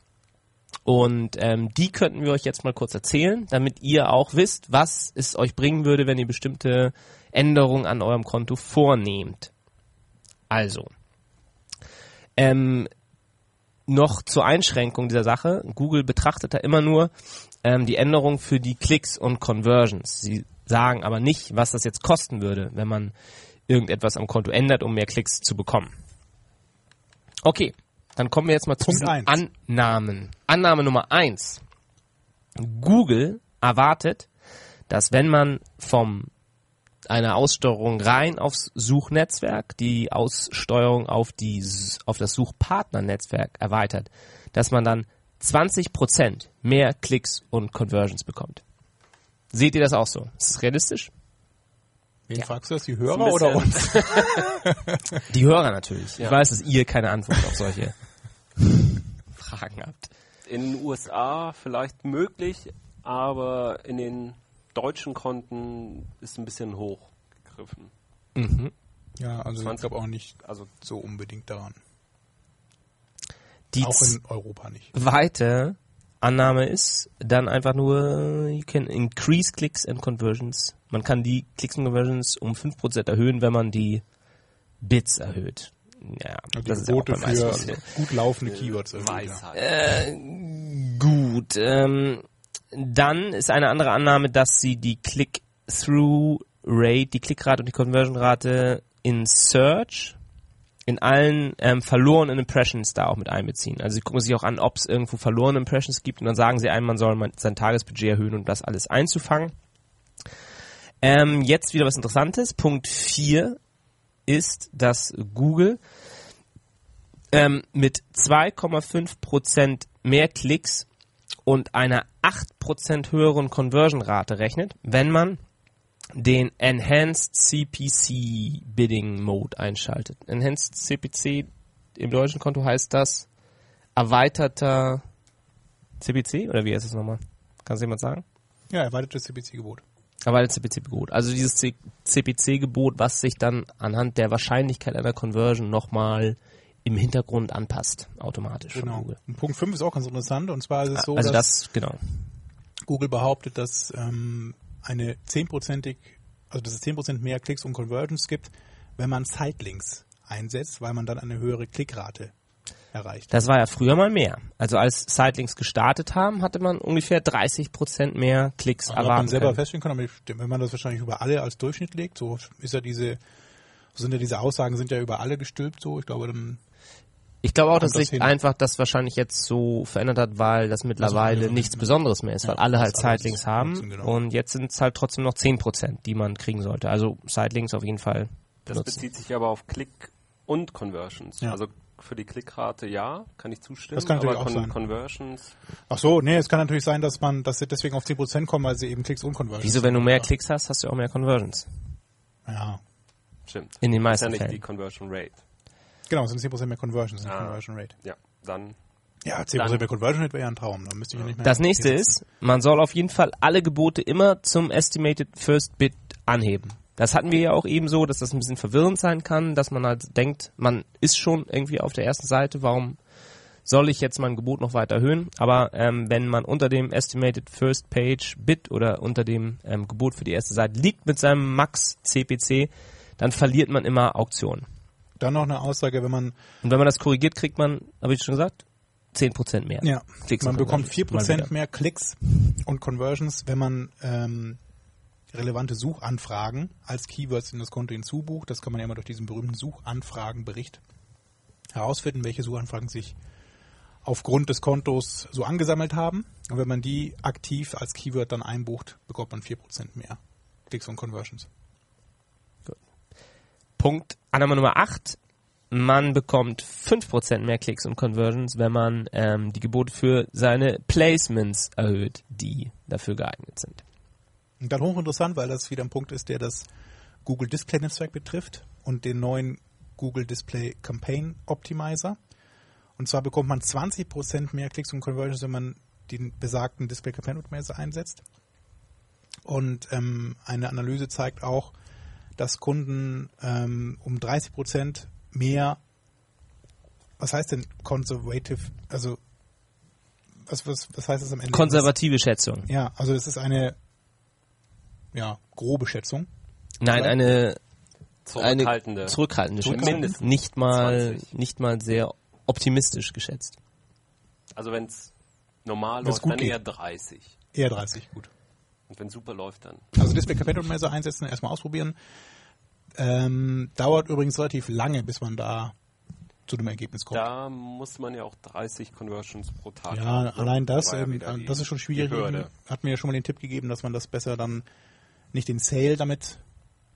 Und ähm, die könnten wir euch jetzt mal kurz erzählen, damit ihr auch wisst, was es euch bringen würde, wenn ihr bestimmte Änderungen an eurem Konto vornehmt. Also, ähm, noch zur Einschränkung dieser Sache. Google betrachtet da immer nur ähm, die Änderung für die Klicks und Conversions. Sie sagen aber nicht, was das jetzt kosten würde, wenn man irgendetwas am Konto ändert, um mehr Klicks zu bekommen. Okay, dann kommen wir jetzt mal zu. Annahmen. Annahme Nummer eins: Google erwartet, dass wenn man vom einer Aussteuerung rein aufs Suchnetzwerk, die Aussteuerung auf, die, auf das Suchpartnernetzwerk erweitert, dass man dann 20% mehr Klicks und Conversions bekommt. Seht ihr das auch so? Ist das realistisch? Wen fragst du das? Die Hörer oder uns? Die Hörer natürlich. Ich Ja. weiß, dass ihr keine Antwort auf solche Fragen habt. In den USA vielleicht möglich, aber in den deutschen Konten ist ein bisschen hochgegriffen. Mhm. Ja, also ich 20. glaube auch nicht Also so unbedingt daran. Die Auch in Europa nicht. zweite Annahme ist dann einfach nur, you can increase clicks and conversions. Man kann die Clicks und Conversions um 5% erhöhen, wenn man die Bits erhöht. Ja, Also das die ist ja auch Quote für gut laufende Keywords. Weisheit. Gut, ähm, dann ist eine andere Annahme, dass sie die Click-Through-Rate, die Klickrate und die Conversion-Rate in Search in allen ähm, verlorenen Impressions da auch mit einbeziehen. Also sie gucken sich auch an, ob es irgendwo verlorene Impressions gibt und dann sagen sie einem, man soll sein Tagesbudget erhöhen, um das alles einzufangen. Ähm, jetzt wieder was Interessantes. Punkt 4 ist, dass Google ähm, mit 2,5% mehr Klicks und einer 8% höheren Conversion-Rate rechnet, wenn man den Enhanced CPC Bidding Mode einschaltet. Enhanced CPC im deutschen Konto heißt das erweiterter CPC oder wie heißt es nochmal? Kann es jemand sagen? Ja, erweitertes CPC-Gebot. Erweitertes CPC-Gebot. Also dieses CPC-Gebot, was sich dann anhand der Wahrscheinlichkeit einer Conversion nochmal im Hintergrund anpasst, automatisch von Genau. Punkt 5 ist auch ganz interessant. Und zwar ist es so, also dass das, genau. Google behauptet, dass ähm, eine 10%ig, also dass es 10% mehr Klicks und Conversions gibt, wenn man Sitelinks einsetzt, weil man dann eine höhere Klickrate erreicht. Das war ja früher mal mehr. Also als Sitelinks gestartet haben, hatte man ungefähr 30% mehr Klicks Also ob man erwarten selber können. feststellen kann, aber ich- wenn man das wahrscheinlich über alle als Durchschnitt legt, so ist ja diese, sind ja diese Aussagen sind ja über alle gestülpt so. Ich glaube dann, Ich glaube auch, dass das sich hin? einfach das wahrscheinlich jetzt so verändert hat, weil das mittlerweile alle- nichts Besonderes mehr ist, weil Ja, alle halt das Sitelinks haben nutzen, genau. und jetzt sind es halt trotzdem noch 10%, die man kriegen sollte. Also Sitelinks auf jeden Fall Das benutzen. bezieht sich aber auf Klick und Conversions. Ja. Also für die Klickrate ja, kann ich zustimmen. Das kann natürlich aber auch sein. Conversions, ach so, nee, es kann natürlich sein, dass man, dass sie deswegen auf 10% kommen, weil sie eben Klicks und Conversions. Wieso, wenn du mehr. Klicks hast, hast du auch mehr Conversions? Ja, stimmt. In den ist ja meisten nicht die Fällen. Conversion Rate. Genau, es sind 10% mehr Conversions, Ah. Conversion Rate. Ja, dann Ja, 10% Dann- mehr Conversion Rate wäre ja ein Traum, dann müsste ich ja nicht mehr. Das nächste ist, man soll auf jeden Fall alle Gebote immer zum Estimated First Bid anheben. Das hatten wir ja auch eben so, dass das ein bisschen verwirrend sein kann, dass man halt denkt, man ist schon irgendwie auf der ersten Seite, warum soll ich jetzt mein Gebot noch weiter erhöhen? Aber ähm, wenn man unter dem Estimated First Page Bid oder unter dem ähm, Gebot für die erste Seite liegt mit seinem Max CPC, dann verliert man immer Auktionen. Dann noch eine Aussage, wenn man, Und wenn man das korrigiert, kriegt man, habe ich schon gesagt, 10% mehr. ja, Klicks man bekommt Conversions. 4% Mal wieder. mehr Klicks und Conversions, wenn man ähm, relevante Suchanfragen als Keywords in das Konto hinzubucht. Das kann man ja immer durch diesen berühmten Suchanfragenbericht herausfinden, welche Suchanfragen sich aufgrund des Kontos so angesammelt haben. Und wenn man die aktiv als Keyword dann einbucht, bekommt man 4% mehr Klicks und Conversions. Punkt Annahme Nummer 8. Man bekommt 5% mehr Klicks und Conversions, wenn man ähm, die Gebote für seine Placements erhöht, die dafür geeignet sind. Und dann hochinteressant, weil das wieder ein Punkt ist, der das Google Display Netzwerk betrifft und den neuen Google Display Campaign Optimizer. Und zwar bekommt man 20% mehr Klicks und Conversions, wenn man den besagten Display Campaign Optimizer einsetzt. Und ähm, eine Analyse zeigt auch, dass Kunden ähm, um 30% mehr, was heißt denn conservative, also was, was, was heißt das am Ende? Konservative Schätzung. Ja, also das ist eine ja, grobe Schätzung. Nein, Aber- eine, zurückhaltende. eine zurückhaltende Schätzung. Mindestens Nicht mal, 20. nicht mal sehr optimistisch geschätzt. Also wenn es normal läuft, dann geht. eher 30. Eher 30, gut. Und wenn super läuft, dann. Also Display Campaign Optimizer einsetzen, erstmal ausprobieren. Ähm, dauert übrigens relativ lange, bis man da zu dem Ergebnis kommt. Da muss man ja auch 30 Conversions pro Tag ja, ne? allein das, ja ähm, das ist schon schwierig. Hat mir ja schon mal den Tipp gegeben, dass man das besser dann nicht den Sale damit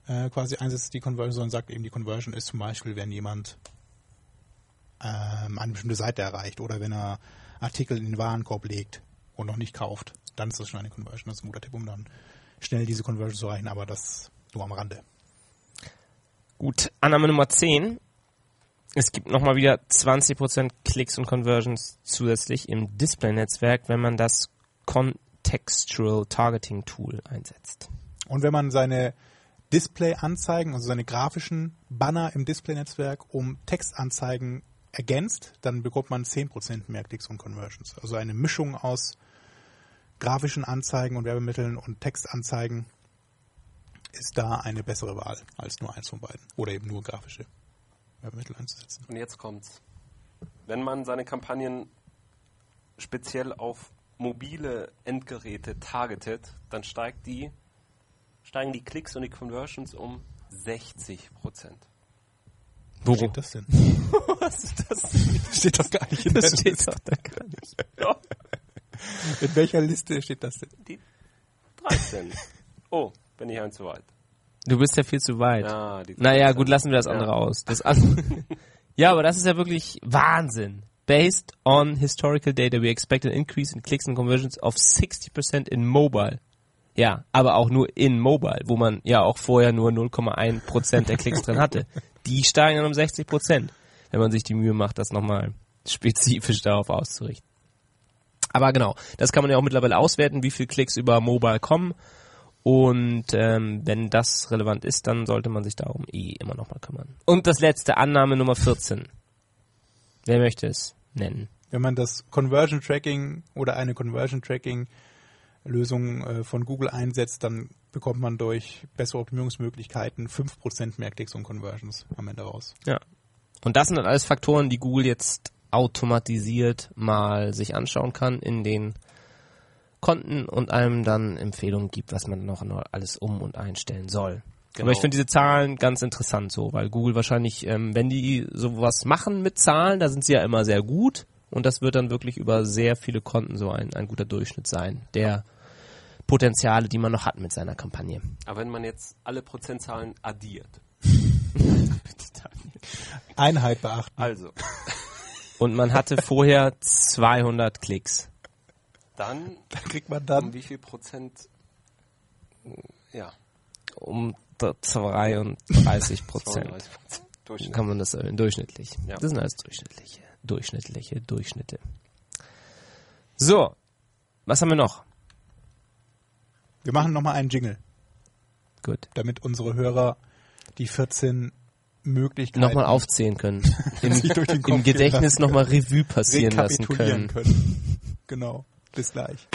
äh, quasi einsetzt, die Conversion, sondern sagt eben, die Conversion ist zum Beispiel, wenn jemand ähm, eine bestimmte Seite erreicht oder wenn er Artikel in den Warenkorb legt und noch nicht kauft, dann ist das schon eine Conversion. Das ist ein guter Tipp, um dann schnell diese Conversion zu erreichen, aber das nur am Rande. Gut, Annahme Nummer 10. Es gibt nochmal wieder 20% Klicks und Conversions zusätzlich im Display-Netzwerk, wenn man das Contextual Targeting Tool einsetzt. Und wenn man seine Display-Anzeigen, also seine grafischen Banner im Display-Netzwerk um Textanzeigen ergänzt, dann bekommt man 10% mehr Klicks und Conversions. Also eine Mischung aus grafischen Anzeigen und Werbemitteln und Textanzeigen ist da eine bessere Wahl als nur eins von beiden. Oder eben nur grafische Werbemittel einzusetzen. Und jetzt kommt's. Wenn man seine Kampagnen speziell auf mobile Endgeräte targetet, dann steigt die, steigen die Klicks und die Conversions um 60 Prozent. Wo steht das denn? Was ist das? steht doch gar nicht in Das der steht Liste. doch da gar nicht. In welcher Liste steht das denn? Die 13. oh, bin ich ein zu weit. Du bist ja viel zu weit. Ja, die Naja, 13. gut, lassen wir das andere Ja. aus. Das andere. ja, aber das ist ja wirklich Wahnsinn. Based on historical data, we expect an increase in clicks and conversions of 60% in mobile. Ja, aber auch nur in mobile, wo man ja auch vorher nur 0,1% der Klicks drin hatte. Die steigen dann um 60%. wenn man sich die Mühe macht, das nochmal spezifisch darauf auszurichten. Aber genau, das kann man ja auch mittlerweile auswerten, wie viel Klicks über Mobile kommen. Und ähm, wenn das relevant ist, dann sollte man sich darum eh immer nochmal kümmern. Und das letzte, Annahme Nummer 14. Wer möchte es nennen? Wenn man das Conversion Tracking oder eine Conversion Tracking Lösung äh, von Google einsetzt, dann bekommt man durch bessere Optimierungsmöglichkeiten 5% mehr Klicks und Conversions am Ende raus. Ja. Und das sind dann alles Faktoren, die Google jetzt automatisiert mal sich anschauen kann in den Konten und einem dann Empfehlungen gibt, was man noch alles um und einstellen soll. Genau. Aber ich finde diese Zahlen ganz interessant so, weil Google wahrscheinlich, ähm, wenn die sowas machen mit Zahlen, da sind sie ja immer sehr gut und das wird dann wirklich über sehr viele Konten so ein, ein guter Durchschnitt sein, der Potenziale, die man noch hat mit seiner Kampagne. Aber wenn man jetzt alle Prozentzahlen addiert, Einheit beachten. also, Und man hatte vorher 200 Klicks. dann Da kriegt man um dann wie viel Prozent, ja, Um 32 Prozent 32 Durchschnitt. kann man das erhöhen, durchschnittlich. Ja. Das sind alles durchschnittliche, durchschnittliche Durchschnitte. So, was haben wir noch? Wir machen nochmal einen Jingle, Gut. damit unsere Hörer die 14 Möglichkeiten Nochmal aufzählen können. Im, im Gedächtnis nochmal Revue passieren lassen können. können. Genau. Bis gleich.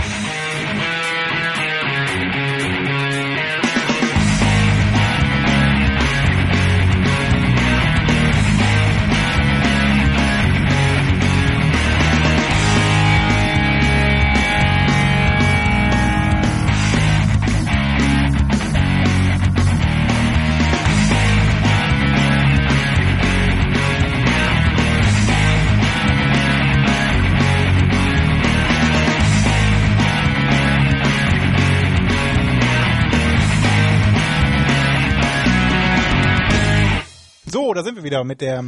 Da sind wir wieder mit der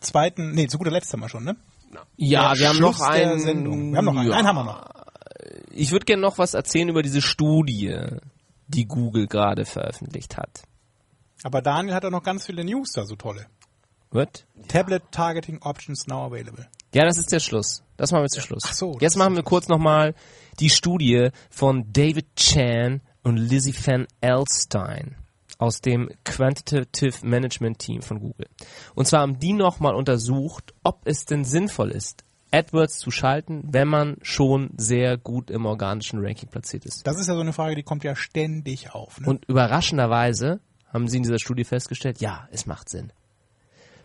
zweiten, nee, zu guter Letzt haben wir schon, ne? Ja, Der wir haben Schluss noch einen. Sendung. Wir haben noch einen. Ja. Einen haben wir noch. Ich würde gerne noch was erzählen über diese Studie, die Google gerade veröffentlicht hat. Aber Daniel hat auch noch ganz viele News da, so tolle. What? Tablet Targeting Options now available. Ja, das ist der Schluss. Das machen wir zum Schluss. Ach so, Jetzt machen wir kurz nochmal die Studie von David Chan und Lizzie Van Elstein aus dem Quantitative Management Team von Google. Und zwar haben die nochmal untersucht, ob es denn sinnvoll ist, AdWords zu schalten, wenn man schon sehr gut im organischen Ranking platziert ist. Das ist ja so eine Frage, die kommt ja ständig auf. Ne? Und überraschenderweise haben sie in dieser Studie festgestellt, ja, es macht Sinn.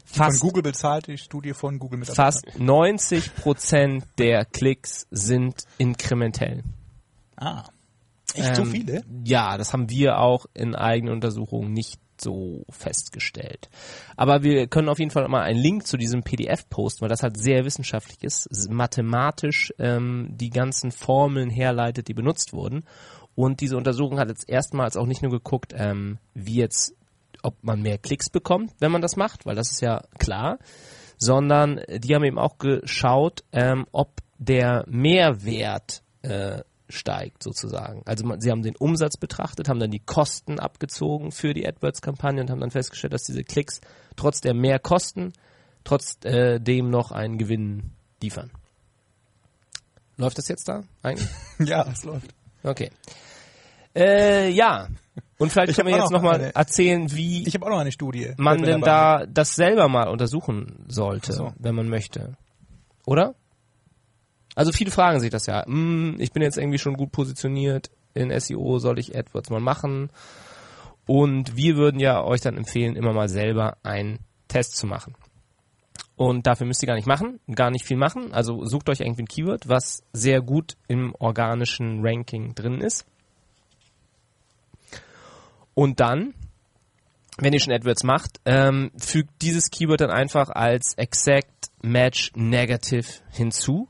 von Fast Google bezahlt, die Studie von Google mit Fast 90 Prozent der Klicks sind inkrementell. Ah. Echt so Ähm, viele? Ja, das haben wir auch in eigenen Untersuchungen nicht so festgestellt. Aber wir können auf jeden Fall mal einen Link zu diesem PDF posten, weil das halt sehr wissenschaftlich ist, mathematisch ähm, die ganzen Formeln herleitet, die benutzt wurden. Und diese Untersuchung hat jetzt erstmals auch nicht nur geguckt, ähm, wie jetzt, ob man mehr Klicks bekommt, wenn man das macht, weil das ist ja klar, sondern die haben eben auch geschaut, ähm, ob der Mehrwert äh, steigt sozusagen. Also man, sie haben den Umsatz betrachtet, haben dann die Kosten abgezogen für die AdWords-Kampagne und haben dann festgestellt, dass diese Klicks trotz der mehr Kosten trotzdem noch einen Gewinn liefern. Läuft das jetzt da eigentlich? Ja, es läuft. Okay. Äh, ja. Und vielleicht Ich können wir jetzt noch nochmal eine- erzählen, wie Ich habe auch noch eine Studie. man denn da das selber mal untersuchen sollte, so. wenn man möchte. Oder? Also viele fragen sich das ja. Hm, ich bin jetzt irgendwie schon gut positioniert in SEO, soll ich AdWords mal machen? Und wir würden ja euch dann empfehlen, immer mal selber einen Test zu machen. Und dafür müsst ihr gar nicht machen, gar nicht viel machen. Also sucht euch irgendwie ein Keyword, was sehr gut im organischen Ranking drin ist. Und dann wenn ihr schon AdWords macht, ähm, fügt dieses Keyword dann einfach als Exact Match Negative hinzu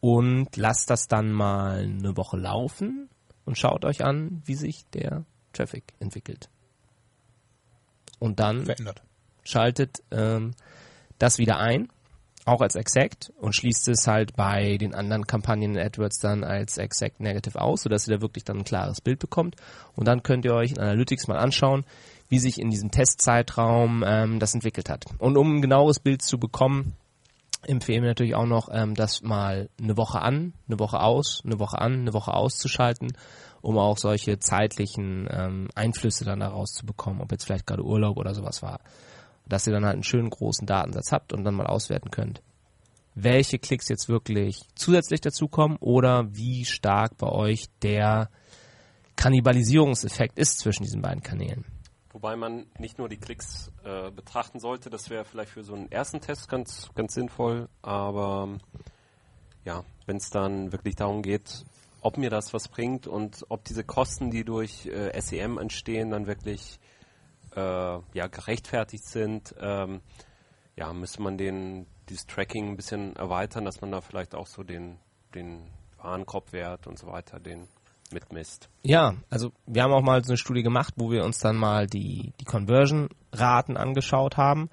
und lasst das dann mal eine Woche laufen und schaut euch an, wie sich der Traffic entwickelt. Und dann Verändert. schaltet ähm, das wieder ein, auch als Exact und schließt es halt bei den anderen Kampagnen in AdWords dann als Exact Negative aus, sodass ihr da wirklich dann ein klares Bild bekommt. Und dann könnt ihr euch in Analytics mal anschauen, wie sich in diesem Testzeitraum ähm, das entwickelt hat. Und um ein genaues Bild zu bekommen, empfehlen wir natürlich auch noch, ähm, das mal eine Woche an, eine Woche aus, eine Woche an, eine Woche auszuschalten, um auch solche zeitlichen ähm, Einflüsse dann daraus zu bekommen, ob jetzt vielleicht gerade Urlaub oder sowas war. Dass ihr dann halt einen schönen großen Datensatz habt und dann mal auswerten könnt, welche Klicks jetzt wirklich zusätzlich dazukommen oder wie stark bei euch der Kannibalisierungseffekt ist zwischen diesen beiden Kanälen. Wobei man nicht nur die Klicks äh, betrachten sollte, das wäre vielleicht für so einen ersten Test ganz, ganz sinnvoll, aber ja, wenn es dann wirklich darum geht, ob mir das was bringt und ob diese Kosten, die durch äh, SEM entstehen, dann wirklich äh, ja, gerechtfertigt sind, ähm, ja, müsste man den, dieses Tracking ein bisschen erweitern, dass man da vielleicht auch so den, den Warenkorbwert und so weiter, den mitmisst. Ja, also wir haben auch mal so eine Studie gemacht, wo wir uns dann mal die, die Conversion-Raten angeschaut haben.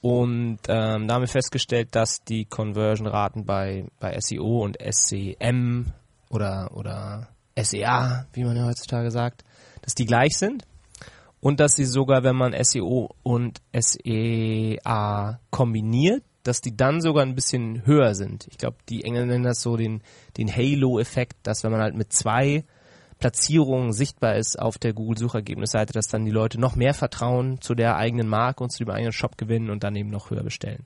Und ähm, da haben wir festgestellt, dass die Conversion-Raten bei, bei SEO und SCM oder, oder SEA, wie man ja heutzutage sagt, dass die gleich sind. Und dass sie sogar, wenn man SEO und SEA kombiniert, dass die dann sogar ein bisschen höher sind. Ich glaube, die Engländer nennen das so den, den Halo-Effekt, dass wenn man halt mit zwei Platzierungen sichtbar ist auf der Google-Suchergebnisseite, dass dann die Leute noch mehr Vertrauen zu der eigenen Marke und zu dem eigenen Shop gewinnen und dann eben noch höher bestellen.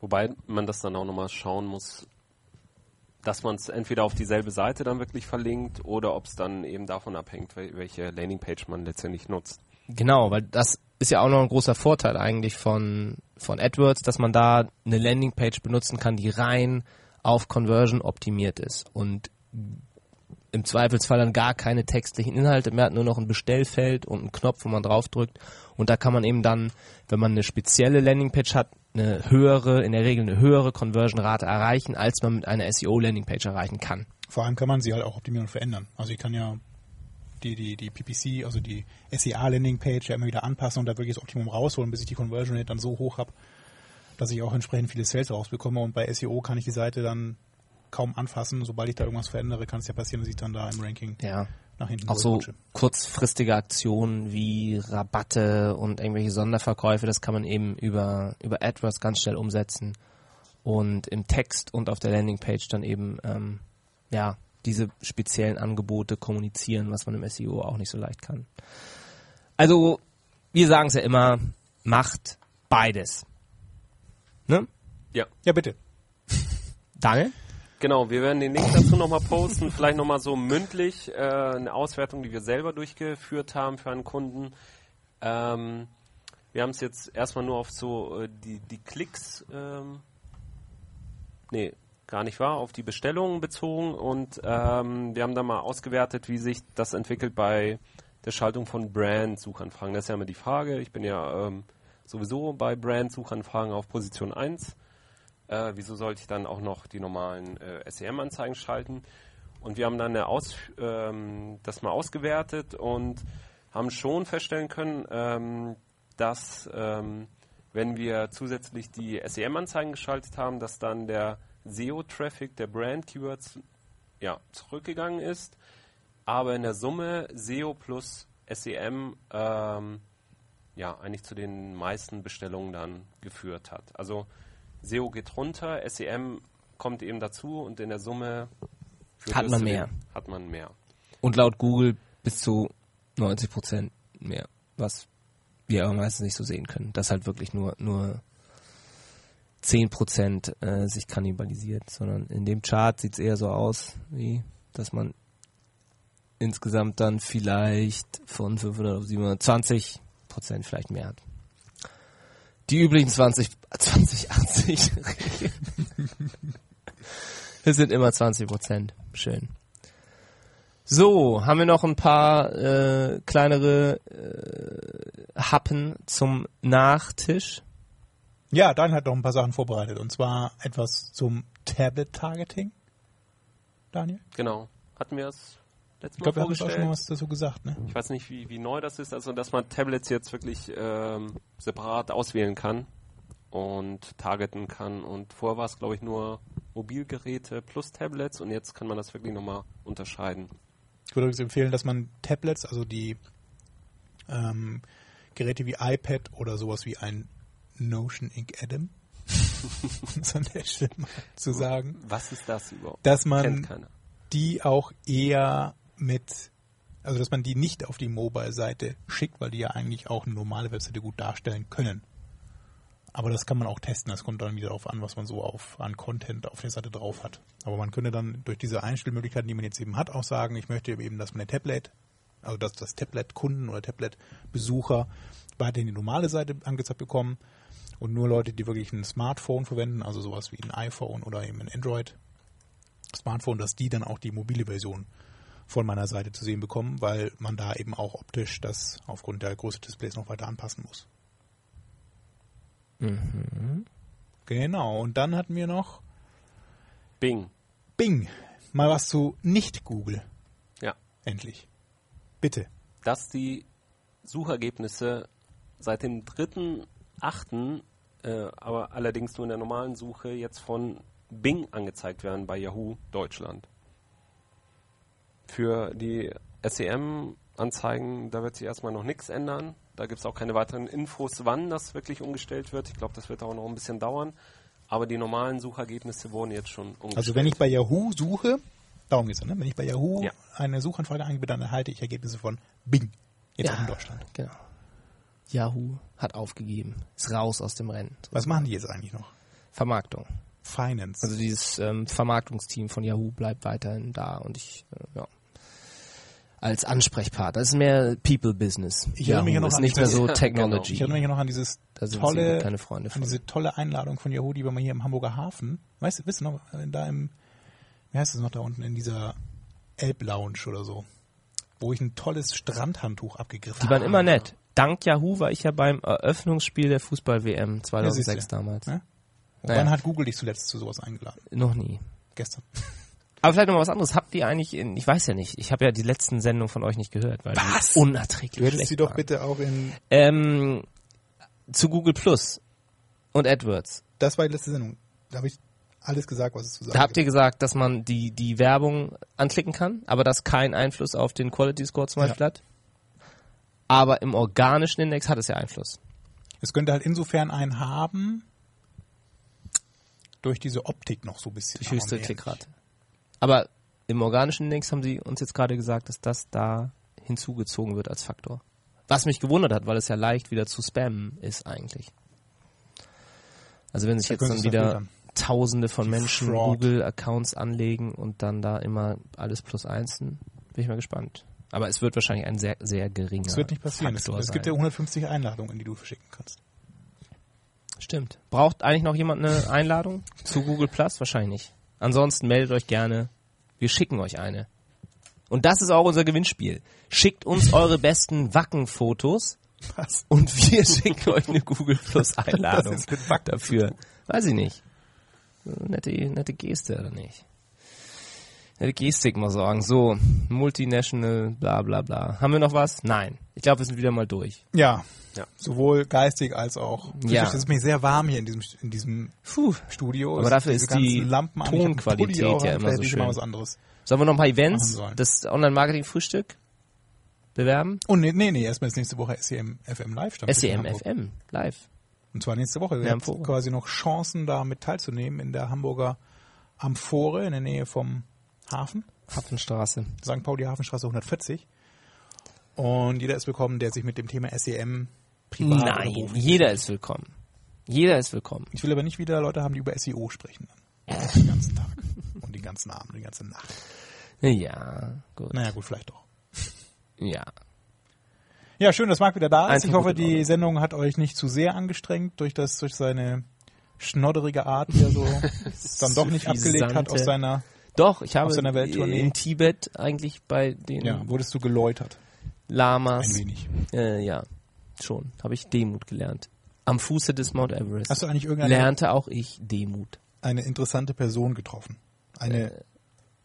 Wobei man das dann auch nochmal schauen muss, dass man es entweder auf dieselbe Seite dann wirklich verlinkt oder ob es dann eben davon abhängt, welche Landingpage man letztendlich nutzt. Genau, weil das ist ja auch noch ein großer Vorteil eigentlich von, von AdWords, dass man da eine Landingpage benutzen kann, die rein auf Conversion optimiert ist und im Zweifelsfall dann gar keine textlichen Inhalte mehr hat, nur noch ein Bestellfeld und einen Knopf, wo man draufdrückt. Und da kann man eben dann, wenn man eine spezielle Landingpage hat, eine höhere, in der Regel eine höhere Conversion-Rate erreichen, als man mit einer SEO-Landingpage erreichen kann. Vor allem kann man sie halt auch optimieren und verändern. Also ich kann ja die, die, die PPC, also die SEA-Landing-Page ja immer wieder anpassen und da wirklich das Optimum rausholen, bis ich die Conversion Rate dann so hoch habe, dass ich auch entsprechend viele Sales rausbekomme. Und bei SEO kann ich die Seite dann kaum anfassen. Sobald ich da irgendwas verändere, kann es ja passieren, dass ich dann da im Ranking Ja. nach hinten Auch so kurzfristige Aktionen wie Rabatte und irgendwelche Sonderverkäufe, das kann man eben über, über AdWords ganz schnell umsetzen und im Text und auf der Landingpage dann eben ähm, ja diese speziellen Angebote kommunizieren, was man im SEO auch nicht so leicht kann. Also wir sagen es ja immer, macht beides. Ne? Ja, Ja, bitte. Daniel? genau. Wir werden den Link dazu nochmal posten. Vielleicht nochmal so mündlich äh, eine Auswertung, die wir selber durchgeführt haben für einen Kunden. Ähm, wir haben es jetzt erstmal nur auf so äh, die, die Klicks, ähm, nee, gar nicht wahr, auf die Bestellungen bezogen und ähm, wir haben da mal ausgewertet, wie sich das entwickelt bei der Schaltung von Brand-Suchanfragen. Das ist ja immer die Frage. Ich bin ja ähm, sowieso bei Brand-Suchanfragen auf Position 1. Äh, wieso sollte ich dann auch noch die normalen äh, SEM-Anzeigen schalten? Und wir haben dann Aus, ähm, das mal ausgewertet und haben schon feststellen können, ähm, dass ähm, wenn wir zusätzlich die SEM-Anzeigen geschaltet haben, dass dann der SEO-Traffic der Brand-Keywords ja, zurückgegangen ist, aber in der Summe SEO plus SEM ähm, ja, eigentlich zu den meisten Bestellungen dann geführt hat. Also SEO geht runter, SEM kommt eben dazu und in der Summe Hat man den- mehr. Hat man mehr. Und laut Google bis zu 90 Prozent mehr, was wir aber meistens nicht so sehen können. Dass halt wirklich nur, nur 10 Prozent äh, sich kannibalisiert, sondern in dem Chart sieht es eher so aus, wie, dass man insgesamt dann vielleicht von 500 auf 720 Prozent vielleicht mehr hat. Die üblichen 20, 20, 80 es sind immer 20 Prozent. Schön. So, haben wir noch ein paar äh, kleinere äh, Happen zum Nachtisch? Ja, Dan hat noch ein paar Sachen vorbereitet und zwar etwas zum Tablet-Targeting. Daniel? Genau. Hatten wir es letztes Ich Mal glaube, wir haben auch vorgestellt? schon mal was dazu gesagt, ne? Ich weiß nicht, wie, wie neu das ist, also dass man Tablets jetzt wirklich ähm, separat auswählen kann und targeten kann. Und vorher war es, glaube ich, nur Mobilgeräte plus Tablets und jetzt kann man das wirklich nochmal unterscheiden. Ich würde übrigens empfehlen, dass man Tablets, also die ähm, Geräte wie iPad oder sowas wie ein Notion Ink Adam, es an der Stelle mal zu sagen, Was ist das überhaupt? dass man die auch eher mit, also dass man die nicht auf die Mobile-Seite schickt, weil die ja eigentlich auch eine normale Webseite gut darstellen können. Aber das kann man auch testen. Das kommt dann wieder darauf an, was man so auf, an Content auf der Seite drauf hat. Aber man könnte dann durch diese Einstellmöglichkeiten, die man jetzt eben hat, auch sagen, ich möchte eben, dass meine Tablet, also dass das Tablet-Kunden oder Tablet-Besucher weiterhin die normale Seite angezeigt bekommen und nur Leute, die wirklich ein Smartphone verwenden, also sowas wie ein iPhone oder eben ein Android Smartphone, dass die dann auch die mobile Version von meiner Seite zu sehen bekommen, weil man da eben auch optisch das aufgrund der Größe des Displays noch weiter anpassen muss. Genau, und dann hatten wir noch Bing. Bing. Mal was zu Nicht-Google. Ja. Endlich. Bitte. Dass die Suchergebnisse seit dem 3.8., äh, aber allerdings nur in der normalen Suche, jetzt von Bing angezeigt werden bei Yahoo Deutschland. Für die SEM-Anzeigen, da wird sich erstmal noch nichts ändern. Da gibt es auch keine weiteren Infos, wann das wirklich umgestellt wird. Ich glaube, das wird auch noch ein bisschen dauern. Aber die normalen Suchergebnisse wurden jetzt schon umgestellt. Also wenn ich bei Yahoo suche, darum geht's, ne? Wenn ich bei Yahoo Ja. eine Suchanfrage eingebe, dann erhalte ich Ergebnisse von Bing. Jetzt auch in Deutschland. Genau. Yahoo hat aufgegeben. Ist raus aus dem Rennen. Was machen die jetzt eigentlich noch? Vermarktung. Finance. Also dieses ähm, Vermarktungsteam von Yahoo bleibt weiterhin da und ich, äh, ja. Als Ansprechpartner. Das ist mehr People Business. Ich erinnere mich noch ist an nicht mehr so Ja, Technology. Ich erinnere mich noch an dieses tolle, keine Freunde an diese tolle Einladung von Yahoo, die wir mal hier im Hamburger Hafen, weißt du, wisst ihr noch, äh, da im, wie heißt es noch da unten, in dieser Elb-Lounge oder so, wo ich ein tolles Strandhandtuch abgegriffen Die habe. waren immer nett. Dank Yahoo war ich ja beim Eröffnungsspiel der Fußball-WM 2006 siehst du. damals. Und Naja. wann hat Google dich zuletzt zu sowas eingeladen? Noch nie. Gestern. Aber vielleicht noch mal was anderes. Habt ihr eigentlich, in, ich weiß ja nicht, ich habe ja die letzten Sendungen von euch nicht gehört, weil Was? die unerträglich Du hättest sie doch waren. bitte auch in, Ähm, zu Google Plus und AdWords. das war die letzte Sendung. Da habe ich alles gesagt, was es zu sagen Da habt ihr gesagt, dass man die, die Werbung anklicken kann, aber das keinen Einfluss auf den Quality Score zum Ja. Beispiel hat. Aber im organischen Index hat es ja Einfluss. Es könnte halt insofern einen haben, durch diese Optik noch so ein bisschen. Die höchste Klickrate. Aber im organischen Index haben sie uns jetzt gerade gesagt, dass das da hinzugezogen wird als Faktor. Was mich gewundert hat, weil es ja leicht wieder zu spammen ist eigentlich. Also wenn sich Da jetzt dann wieder filtern. Tausende von Menschen Fraud. Google-Accounts anlegen und dann da immer alles plus eins, bin ich mal gespannt. Aber es wird wahrscheinlich ein sehr, sehr geringer Das wird nicht passieren. Es, es gibt ja 150 Einladungen, die du verschicken kannst. Stimmt. Braucht eigentlich noch jemand eine Einladung zu Google Plus? Wahrscheinlich nicht. Ansonsten meldet euch gerne. Wir schicken euch eine. Und das ist auch unser Gewinnspiel. Schickt uns eure besten Wackenfotos Was? und wir schicken euch eine Google Plus Einladung dafür. Weiß ich nicht. Nette, nette Geste oder nicht? Nette Gestik mal sagen. So, multinational, bla bla bla. Haben wir noch was? Nein. Ich glaube, wir sind wieder mal durch. Ja. Ja. Sowohl geistig als auch. Ja. Es ist mir sehr warm hier in diesem, in diesem Puh. Studio. Aber dafür diese ist die Lampen Tonqualität ja an. immer Vielleicht so ich mal schön. was anderes. Sollen wir noch ein paar Events, das Online-Marketing-Frühstück bewerben? Oh, nee, nee, nee, erstmal ist nächste Woche SEM FM Live. SEM Hamburg. FM, live. Und zwar nächste Woche. Wir haben quasi noch Chancen, da mit teilzunehmen in der Hamburger Amphore in der Nähe vom Hafen. Hafenstraße. St. Pauli Hafenstraße 140. Und jeder ist willkommen, der sich mit dem Thema SEM privat Nein, jeder ist willkommen. Jeder ist willkommen. Ich will aber nicht wieder Leute haben, die über SEO sprechen. Den ganzen Tag. Und den ganzen Abend, und die ganze Nacht. Ja, gut. Naja, gut, vielleicht doch. Ja. Ja, schön, dass Marc wieder da ist. Einfach Ich hoffe, die. Sendung hat euch nicht zu sehr angestrengt durch das, durch seine schnodderige Art, die er so dann doch nicht abgelegt hat aus seiner, Doch, ich habe Welttournee. in Tibet eigentlich bei den ja, wurdest du geläutert. Lamas, Ein wenig. äh, ja, schon, habe ich Demut gelernt. Am Fuße des Mount Everest Hast du eigentlich irgendeine lernte auch ich Demut. eine interessante Person getroffen? Eine,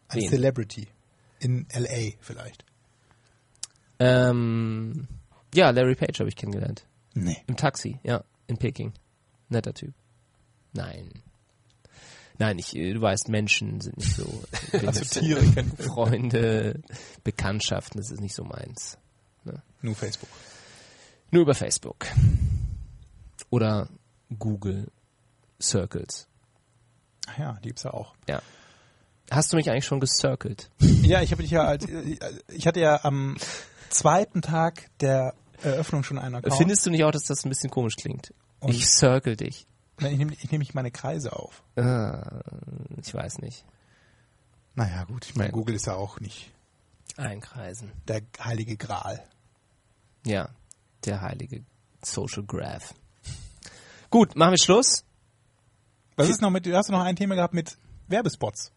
ein Äh, wen? Celebrity. In L.A. vielleicht. Ähm, ja, Larry Page habe ich kennengelernt. Nee. Im Taxi, ja, in Peking. Netter Typ. Nein. Nein, ich, äh, du weißt, Menschen sind nicht so. Also Tiere kennen Freunde, Bekanntschaften, das ist nicht so meins. nur Facebook. Nur über Facebook. Oder Google Circles. Ach ja, die gibt's ja auch. Ja. Hast du mich eigentlich schon gecircelt? Ja, ich habe dich ja als, ich hatte ja am zweiten Tag der Eröffnung schon einen Account. Findest du nicht auch, dass das ein bisschen komisch klingt? Und- ich circle dich. Nein, ich nehme ich nehm nicht meine Kreise auf. Ah, ich weiß nicht. Naja, gut, ich meine, Google ist ja auch nicht Einkreisen. der heilige Gral. Ja, der heilige Social Graph. Gut, machen wir Schluss. Was ist noch mit, du hast noch ein Thema gehabt mit Werbespots.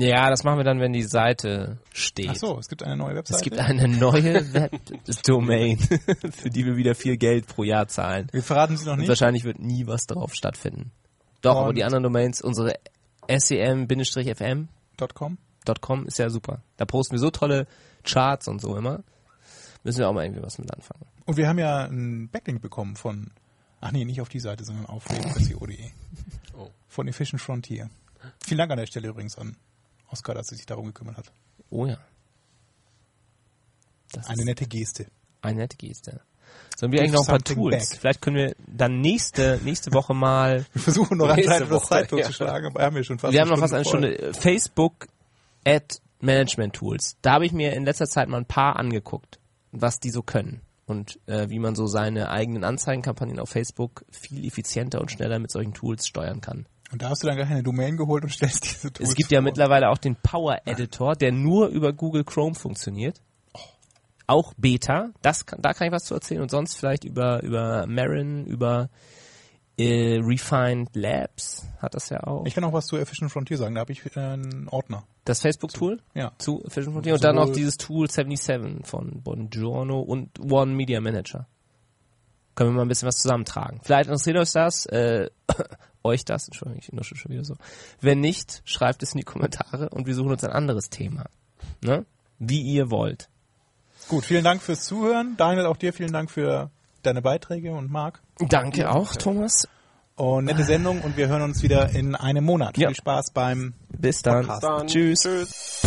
Ja, das machen wir dann, wenn die Seite steht. Ach so, es gibt eine neue Webseite. Es gibt eine neue Webdomain, für die wir wieder viel Geld pro Jahr zahlen. Wir verraten sie noch Und nicht. wahrscheinlich wird nie was drauf stattfinden. Doch, aber Und- die anderen Domains, unsere sem-fm.com .com. ist ja super. Da posten wir so tolle Charts und so immer. Müssen wir auch mal irgendwie was mit anfangen. Und wir haben ja einen Backlink bekommen von, ach nee, nicht auf die Seite, sondern auf radio.co.de. Oh. Von Efficient Frontier. Vielen Dank an der Stelle übrigens an Oskar, dass er sich darum gekümmert hat. Oh ja. Das Eine nette Geste. eine nette Geste. Sollen wir eigentlich noch ein paar Tools? back. Vielleicht können wir dann nächste, nächste Woche mal Wir versuchen noch das Woche, Zeit ja. totzuschlagen, aber haben wir schon fast wir haben noch fast eine voll. Stunde. Facebook Ad Management Tools. Da habe ich mir in letzter Zeit mal ein paar angeguckt, was die so können und äh, wie man so seine eigenen Anzeigenkampagnen auf Facebook viel effizienter und schneller mit solchen Tools steuern kann. Und da hast du dann gleich eine Domain geholt und stellst diese Tools Es gibt ja vor. mittlerweile auch den Power Editor, der nur über Google Chrome funktioniert. Auch Beta, das kann, da kann ich was zu erzählen und sonst vielleicht über über Marin, über äh, Refined Labs hat das ja auch. Ich kann auch was zu Efficient Frontier sagen, da habe ich äh, einen Ordner. Das Facebook-Tool Ja. zu Efficient Frontier und dann noch dieses Tool 77 von Bongiorno und One Media Manager. Können wir mal ein bisschen was zusammentragen. Vielleicht interessiert euch das, äh, euch das, Entschuldigung, ich nusche schon wieder so. Wenn nicht, schreibt es in die Kommentare und wir suchen uns ein anderes Thema. Ne? Wie ihr wollt. Gut, vielen Dank fürs Zuhören. Daniel, auch dir vielen Dank für deine Beiträge und Marc. Danke auch, Thomas. Und nette Sendung und wir hören uns wieder in einem Monat. Ja. Viel Spaß beim Bis dann. Podcast. Dann Tschüss. Tschüss.